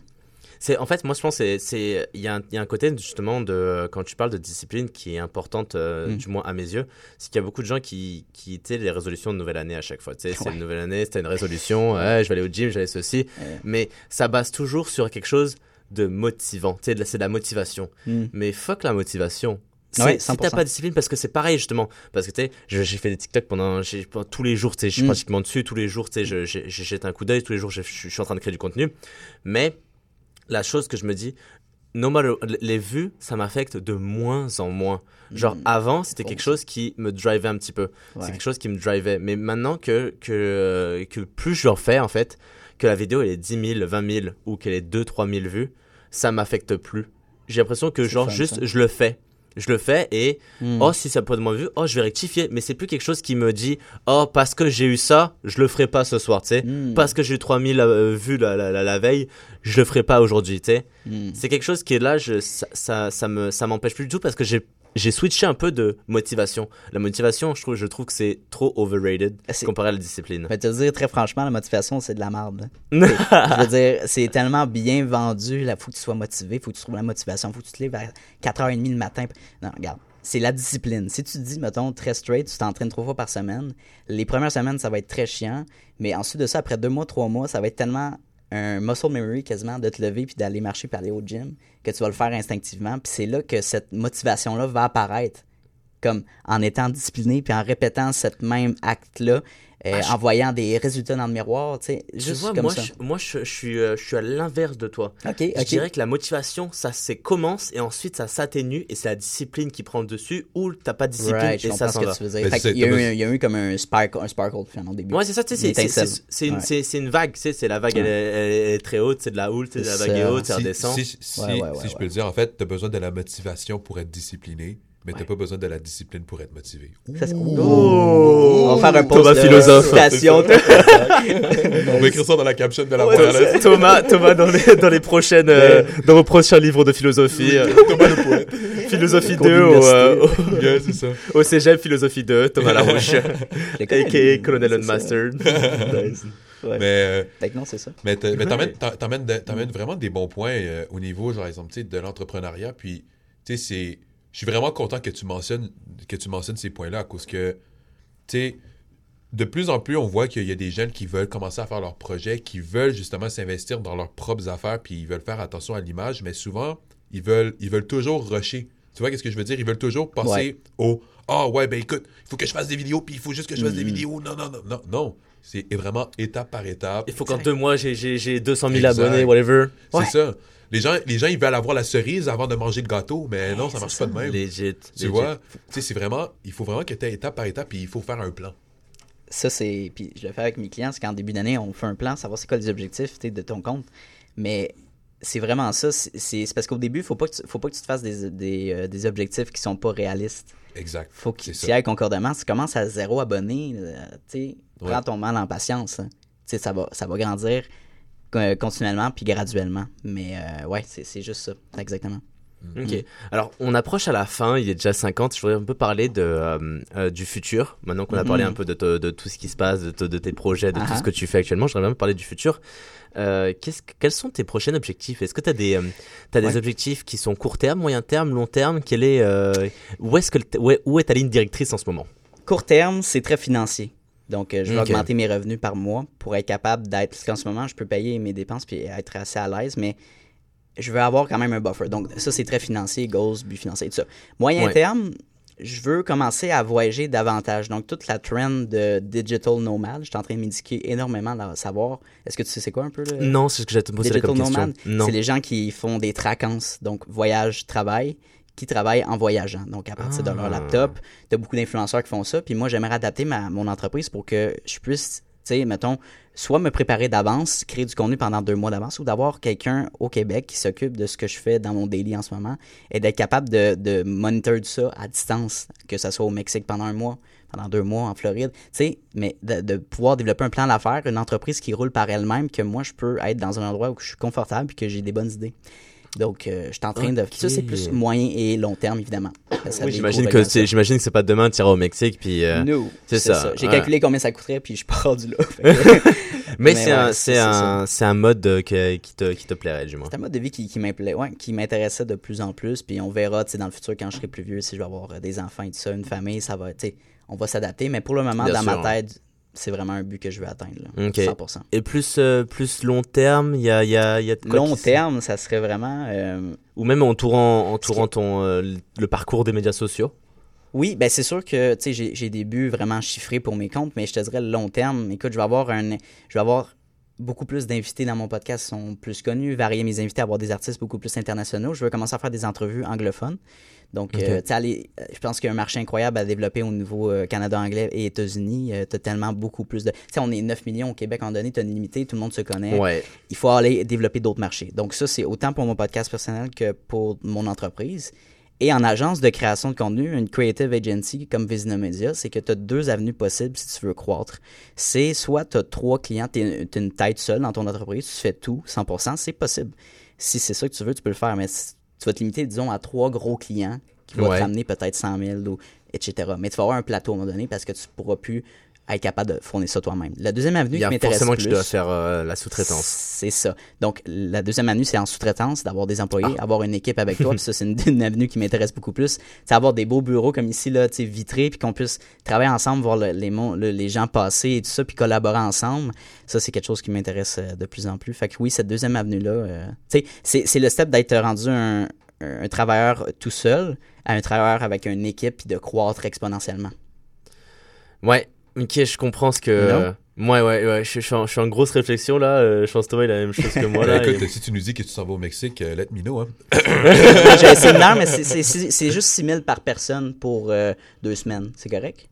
C'est en fait moi je pense c'est c'est il y, a un- y a un côté justement de quand tu parles de discipline qui est importante euh, Mm. du moins à mes yeux c'est qu'il y a beaucoup de gens qui qui sais les résolutions de nouvelle année à chaque fois tu sais c'est une nouvelle année c'était une résolution ouais, je vais aller au gym aller ceci Ouais. mais ça base toujours sur quelque chose de motivant tu sais c'est de la motivation Mm. mais fuck la motivation Ouais, si t'as 100%. pas de discipline, parce que c'est pareil justement, parce que tu sais, j'ai fait des TikTok pendant, tous les jours, tu sais, je suis Mm. pratiquement dessus, tous les jours, tu sais, je- jeté un coup d'œil, tous les jours, je suis en train de créer du contenu, mais la chose que je me dis, no matter- les vues, ça m'affecte de moins en moins. Genre Mm. avant, c'était quelque chose qui me drivait un petit peu. Ouais. C'est quelque chose qui me drivait. Mais maintenant que, que, euh, que plus je fais, en fait, que la vidéo elle est 10 000, 20 000 ou qu'elle est 2 3 000 vues, ça m'affecte plus. J'ai l'impression que genre fun, juste ça. je le fais. Je le fais et Mm. oh si ça peut être moins vu, oh je vais rectifier. Mais c'est plus quelque chose qui me dit oh parce que j'ai eu ça, je le ferai pas ce soir, tu sais. Mm. Parce que j'ai eu 3000 euh, vues la, la, la, la veille, je le ferai pas aujourd'hui, tu sais. Mm. C'est quelque chose qui est là, je, ça, ça, ça me, ça m'empêche plus du tout parce que j'ai, j'ai switché un peu de motivation. La motivation, je trouve, je trouve que c'est trop overrated C'est- comparé à la discipline. Je vais te dire très franchement, la motivation, c'est de la merde. je veux dire, c'est tellement bien vendu. Il faut que tu sois motivé, il faut que tu trouves la motivation, il faut que tu te lèves à 4h30 le matin. Non, regarde, c'est la discipline. Si tu te dis, mettons, très straight, tu t'entraînes trois fois par semaine, les premières semaines, ça va être très chiant. Mais ensuite de ça, après deux mois, trois mois, ça va être tellement un muscle memory quasiment de te lever puis d'aller marcher puis aller au gym que tu vas le faire instinctivement. Puis c'est là que cette motivation-là va apparaître comme en étant discipliné puis en répétant cette même acte-là, euh, Ah, je- en voyant des résultats dans le miroir, tu sais, Tu juste vois, comme moi, ça. je, moi je, je suis, euh, je suis à l'inverse de toi. Je dirais que la motivation, ça c'est commence et ensuite ça s'atténue et c'est la discipline qui prend le dessus ou t'as pas de discipline Right, et ça s'en que va. il y a eu comme un sparkle, un sparkle finalement au début. Ouais, c'est ça, tu sais, c'est- une, Ouais. vague, tu sais, c'est la vague, Ouais. est- elle est très haute, c'est de la houle, la C'est vague est haute, ça Si, redescend. si, si- Ouais, si je peux le dire, en fait, tu as besoin de la motivation pour être discipliné, mais tu Ouais. n'as pas besoin de la discipline pour être motivé. Ça, c'est- Oh! On va faire un post Thomas de philosophe. citation. On va écrire ça dans la caption de la Ouais, c'est- Thomas, Thomas dans, les, dans les prochaines, euh, dans vos prochains livres de philosophie. euh, Thomas le poète. philosophie Cours 2 au, euh. Yeah, c'est ça. au, au Cégep Philosophie 2, Thomas Larouche, a.k.a. Colonel. Unmastered. Nice. Ouais. Mais, euh, non, c'est ça. mais t'emmènes t'emmènes vraiment des bons points euh, au niveau, genre, exemple, tu sais, de l'entrepreneuriat. Puis, tu sais, c'est. Je suis vraiment content que tu mentionnes, que tu mentionnes ces points-là cause que, tu sais, de plus en plus, on voit qu'il y a des jeunes qui veulent commencer à faire leurs projets, qui veulent justement s'investir dans leurs propres affaires, puis ils veulent faire attention à l'image, mais souvent, ils veulent, ils veulent toujours rusher. Tu vois qu'est-ce que je veux dire? Ils veulent toujours passer Ouais. au Ah ouais, ben écoute, il faut que je fasse des vidéos, puis il faut juste que je fasse des Mhm. vidéos. Non, non, non, non, non. C'est vraiment étape par étape. Il faut qu'en deux mois, j'ai- j'ai j'ai 200 000 Exact. abonnés, whatever. C'est Ouais. ça. Les gens, les gens, ils veulent avoir la cerise avant de manger le gâteau, mais non, ça marche pas de même. Legit. Tu vois, tu sais, c'est vraiment, il faut vraiment que tu étape par étape, puis il faut faire un plan. Ça, c'est. Puis je le fais avec mes clients, c'est qu'en début d'année, on fait un plan, savoir c'est quoi les objectifs de ton compte. Mais c'est vraiment ça. C'est parce qu'au début, il faut, pas que tu- faut pas que tu te fasses des, des, euh, des objectifs qui sont pas réalistes. Exact. faut que tu ça. y ailles concordamment. Si tu commences à zéro abonné, euh, tu prends ton mal en patience. hein. Tu sais, ça va, ça va grandir continuellement puis graduellement. Mais euh, ouais, c'est juste ça, exactement. Ok. Alors, on approche à la fin, il est déjà 50. Je voudrais un peu parler de, euh, euh, du futur. Maintenant qu'on a parlé un peu de, te- de tout ce qui se passe, de, te- de tes projets, de tout Ah ce que tu fais actuellement, je voudrais même parler du futur. Euh, que- quels sont tes prochains objectifs? Est-ce que tu as, des, euh, t'as des objectifs qui sont court terme, moyen terme, long terme? Quel est, euh, où, est-ce que, où, est, où est ta ligne directrice en ce moment? Court terme, c'est très financier. Donc, euh, je vais augmenter mes revenus par mois pour être capable d'être. Parce qu'en ce moment, je peux payer mes dépenses puis être assez à l'aise, mais je veux avoir quand même un buffer. Donc, ça, c'est très financier, goals, but financier, tout ça. Moyen Ouais. terme, je veux commencer à voyager davantage. Donc, toute la trend de digital nomad, je suis en train de m'indiquer énormément à savoir. Est-ce que tu sais c'est quoi un peu le. Non, c'est ce que j'allais te la Digital comme question. nomad, c'est les gens qui font des tracances, donc voyage, travail, qui travaillent en voyageant. Donc à partir de Ah. leur laptop, tu as beaucoup d'influenceurs qui font ça. Puis moi, j'aimerais adapter ma, mon entreprise pour que je puisse, tu sais, mettons, soit me préparer d'avance, créer du contenu pendant deux mois d'avance, ou d'avoir quelqu'un au Québec qui s'occupe de ce que je fais dans mon daily en ce moment et d'être capable de, de monitor ça à distance, que ce soit au Mexique pendant un mois, pendant deux mois en Floride, tu sais, mais de, de pouvoir développer un plan d'affaires, une entreprise qui roule par elle-même, que moi, je peux être dans un endroit où je suis confortable et que j'ai des bonnes idées. Donc, euh, je suis en train de... Ça, c'est plus moyen et long terme, évidemment. Oui, j'imagine que c'est, j'imagine que c'est pas demain, tu iras au Mexique, puis. euh, No, c'est ça, J'ai ouais. calculé combien ça coûterait, puis je pars du là. Fait que- Mais, Mais c'est ouais, un, c'est- un, c'est un mode que- qui te, qui te plairait, du moins. C'est un mode de vie qui, qui m'implait- ouais, qui m'intéressait de plus en plus. Puis on verra, tu sais, dans le futur, quand je serai plus vieux, si je vais avoir euh, des enfants et tout ça, une famille, ça va, tu sais, on va s'adapter. Mais pour le moment, Bien dans sûr. ma tête, c'est vraiment un but que je veux atteindre, là, Ok. 100%. Et plus, euh, plus long terme, il y a, y, y Long terme, ça serait vraiment... euh, Ou même entourant, entourant ton, euh, le parcours des médias sociaux. Oui, ben c'est sûr que tu sais, j'ai j'ai des buts vraiment chiffrés pour mes comptes, mais je te dirais le long terme. Écoute, je vais avoir un, je vais avoir beaucoup plus d'invités dans mon podcast sont plus connus, varier mes invités, avoir des artistes beaucoup plus internationaux. Je veux commencer à faire des entrevues anglophones. Donc, Ok. euh, euh, je pense qu'il y a un marché incroyable à développer au niveau euh, Canada anglais et États-Unis. tu as tellement beaucoup plus de. Tu sais, on est 9 millions au Québec en donné, tu as une limitée, tout le monde se connaît Ouais. il faut aller développer d'autres marchés. Donc ça, c'est autant pour mon podcast personnel que pour mon entreprise. Et en agence de création de contenu, une creative agency comme Vizina Media, c'est que tu as deux avenues possibles si tu veux croître. C'est soit tu as trois clients, tu es, une tête seule dans ton entreprise, tu fais tout 100%, c'est possible. Si c'est ça que tu veux, tu peux le faire, mais tu vas te limiter, disons, à trois gros clients qui vont Ouais. te ramener peut-être 100 000 ou etc. Mais tu vas avoir un plateau à un moment donné parce que tu pourras plus être capable de fournir ça toi-même. La deuxième avenue qui m'intéresse forcément plus... que tu dois faire euh, la sous-traitance. C'est ça. Donc, la deuxième avenue, c'est en sous-traitance, d'avoir des employés, Ah. avoir une équipe avec toi. puis ça, c'est une, une avenue qui m'intéresse beaucoup plus. C'est avoir des beaux bureaux comme ici, là, vitrés, puis qu'on puisse travailler ensemble, voir le- les, mon- le- les gens passer et tout ça, puis collaborer ensemble. Ça, c'est quelque chose qui m'intéresse euh, de plus en plus. Fait que oui, cette deuxième avenue-là, euh, tu sais, c'est c'est le step d'être rendu un, un travailleur tout seul à un travailleur avec une équipe, puis de croître exponentiellement. Ouais, ok, je comprends ce que. Ouais, ouais, ouais, je, je suis en, je suis en grosse réflexion là. euh, je pense que Thomas il a la même chose que moi là. Écoute, et- si tu nous dis que tu s'en vas au Mexique, euh, let me know. Hein. J'ai un séminaire, mais c'est- juste 6 000 par personne pour euh, deux semaines. C'est correct?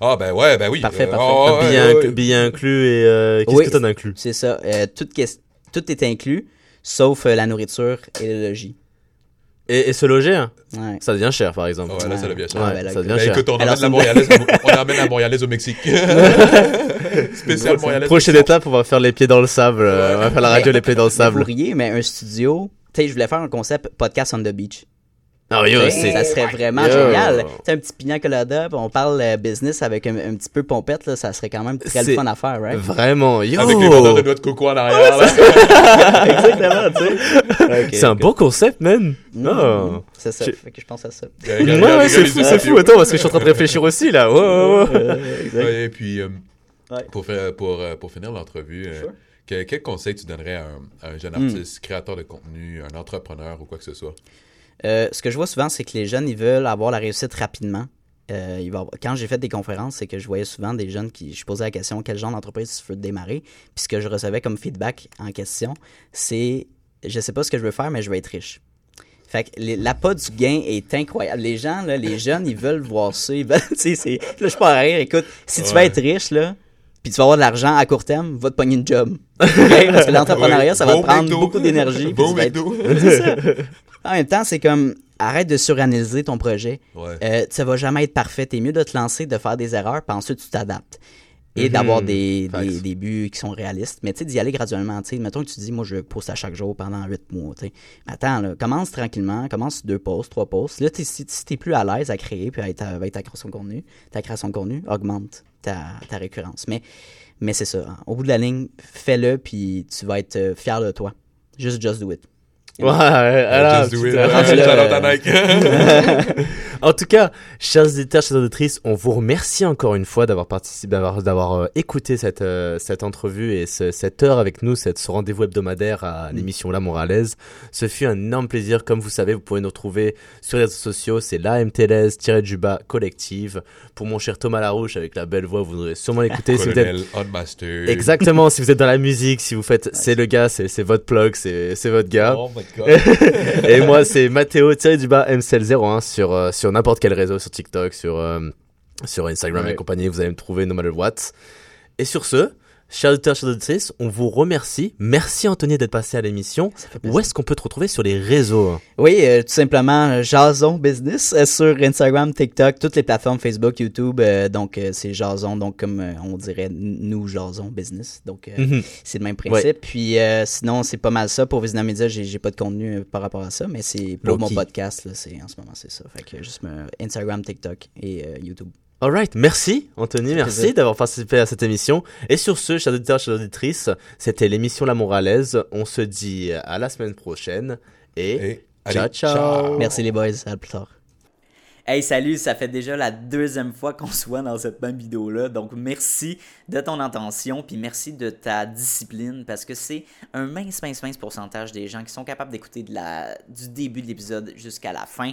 Ah, ben ouais, ben oui. Parfait, Euh, parfait. ah, ouais, Billet, ouais, billet inclus et euh, qu'est-ce Oui. que t'en inclus? C'est ça. Euh, tout, est inclus, sauf euh, la nourriture et le logis. Et, et se loger, hein, Ouais. ça devient cher par exemple. Ouais, là, ça devient cher. Ah, Ouais, ben là, ça écoute. devient cher. écoute, on Alors, la Montréalaise, on emmène la Montréalaise au Mexique. Spécial Montréalaise. Prochaine étape, on va faire les pieds dans le sable. euh, on va faire la radio les pieds dans le Vous sable. pourriez, mais un studio. Tu sais, je voulais faire un concept podcast on the beach. Ah yo, c'est. ça serait vraiment Yo. génial. Tu sais, un petit pignon colada, on parle euh, business avec un, un petit peu pompette, là, ça serait quand même très le C'est- fun à faire, right? Vraiment, yo. Avec les vendeurs de noix de coco en arrière. là. Exactement, tu sais. C'est un bon concept, man. Mm. Oh. C'est ça, Je- fait que je pense à ça. Ouais, ouais, c'est fou, c'est fou. Attends, parce que je suis en train de réfléchir aussi là. Ouais, ouais, ouais. Euh, exact. Ouais, et puis, euh, Ouais. pour, faire, pour, euh, pour finir l'entrevue, euh, Sure. que- quel conseil tu donnerais à un, à un jeune Hmm. artiste, créateur de contenu, un entrepreneur ou quoi que ce soit? Euh, ce que je vois souvent, c'est que les jeunes, ils veulent avoir la réussite rapidement. Euh, il va avoir- Quand j'ai fait des conférences, c'est que je voyais souvent des jeunes qui, je posais la question, quel genre d'entreprise tu veux démarrer? Puis ce que je recevais comme feedback en question, c'est, je sais pas ce que je veux faire, mais je veux être riche. Fait que l'appât du gain est incroyable. Les gens, là, les jeunes, ils veulent voir ça. Ils veulent, là, je pars à rire. Écoute, si tu veux être riche, là, puis tu vas avoir de l'argent à court terme, va te pogner une job. Parce que l'entrepreneuriat, ça va te prendre McDo. beaucoup d'énergie. être-. En même temps, c'est comme arrête de suranalyser ton projet. Ouais. Euh, ça va jamais être parfait. T'es mieux de te lancer, de faire des erreurs, puis ensuite tu t'adaptes. Et Mhm. d'avoir des, des, des buts qui sont réalistes. Mais tu sais, d'y aller graduellement. Tu sais, mettons que tu dis, moi, je poste à chaque jour pendant huit mois. Tu sais. Mais attends, là, commence tranquillement, commence deux posts, trois posts. Là, si, si t'es plus à l'aise à créer puis avec ta, avec ta création de contenu, ta création de contenu augmente ta, ta récurrence. Mais, mais c'est ça. hein. Au bout de la ligne, fais-le puis tu vas être euh, fier de toi. Juste, just do it. Ouais, alors, Just do it. Nike. En tout cas, chers auditeurs, chers auditrices, on vous remercie encore une fois d'avoir participé, d'avoir, d'avoir euh, écouté cette, euh, cette entrevue et ce- cette heure avec nous, cette, ce rendez-vous hebdomadaire à l'émission La Moralaise. Ce fut un énorme plaisir. Comme vous savez, vous pouvez nous retrouver sur les réseaux sociaux. C'est la MTLS-du-bas collective. Pour mon cher Thomas Larouche, avec la belle voix, vous aurez sûrement l'écouter. si vous êtes Colonel Unmastered. Exactement, si vous êtes dans la musique, si vous faites, c'est le gars, c'est c'est votre plug, c'est c'est votre gars. Oh my. Et moi, c'est Mathéo tiré du bas MCL01 sur, euh, sur n'importe quel réseau, sur TikTok, sur, euh, sur Instagram Ouais. et compagnie. Vous allez me trouver no matter what. Et sur ce, chers auditeurs, chers auditrices, on vous remercie. Merci Anthony d'être passé à l'émission. Où est-ce qu'on peut te retrouver sur les réseaux Oui, euh, tout simplement euh, Jason Business euh, sur Instagram, TikTok, toutes les plateformes Facebook, YouTube. euh, donc c'est Jason, donc comme on dirait nous Jason Business. Donc Mhm. c'est le même principe. Ouais. Puis sinon c'est pas mal ça pour Vizina Media. J'ai pas de contenu par rapport à ça, mais c'est pour mon podcast là, c'est en ce moment c'est ça. Fait que juste Instagram, TikTok et YouTube. Alright, merci Anthony, merci d'avoir participé à cette émission. Et sur ce, chers auditeurs, chers auditrices, c'était l'émission La Moralaise. On se dit à la semaine prochaine et, Et, ciao, allez, ciao. Merci les boys, à plus tard. Hey, salut, ça fait déjà la deuxième fois qu'on se voit dans cette même vidéo-là. Donc, merci de ton intention, puis merci de ta discipline, parce que c'est un mince, mince, mince pourcentage des gens qui sont capables d'écouter de la, du début de l'épisode jusqu'à la fin.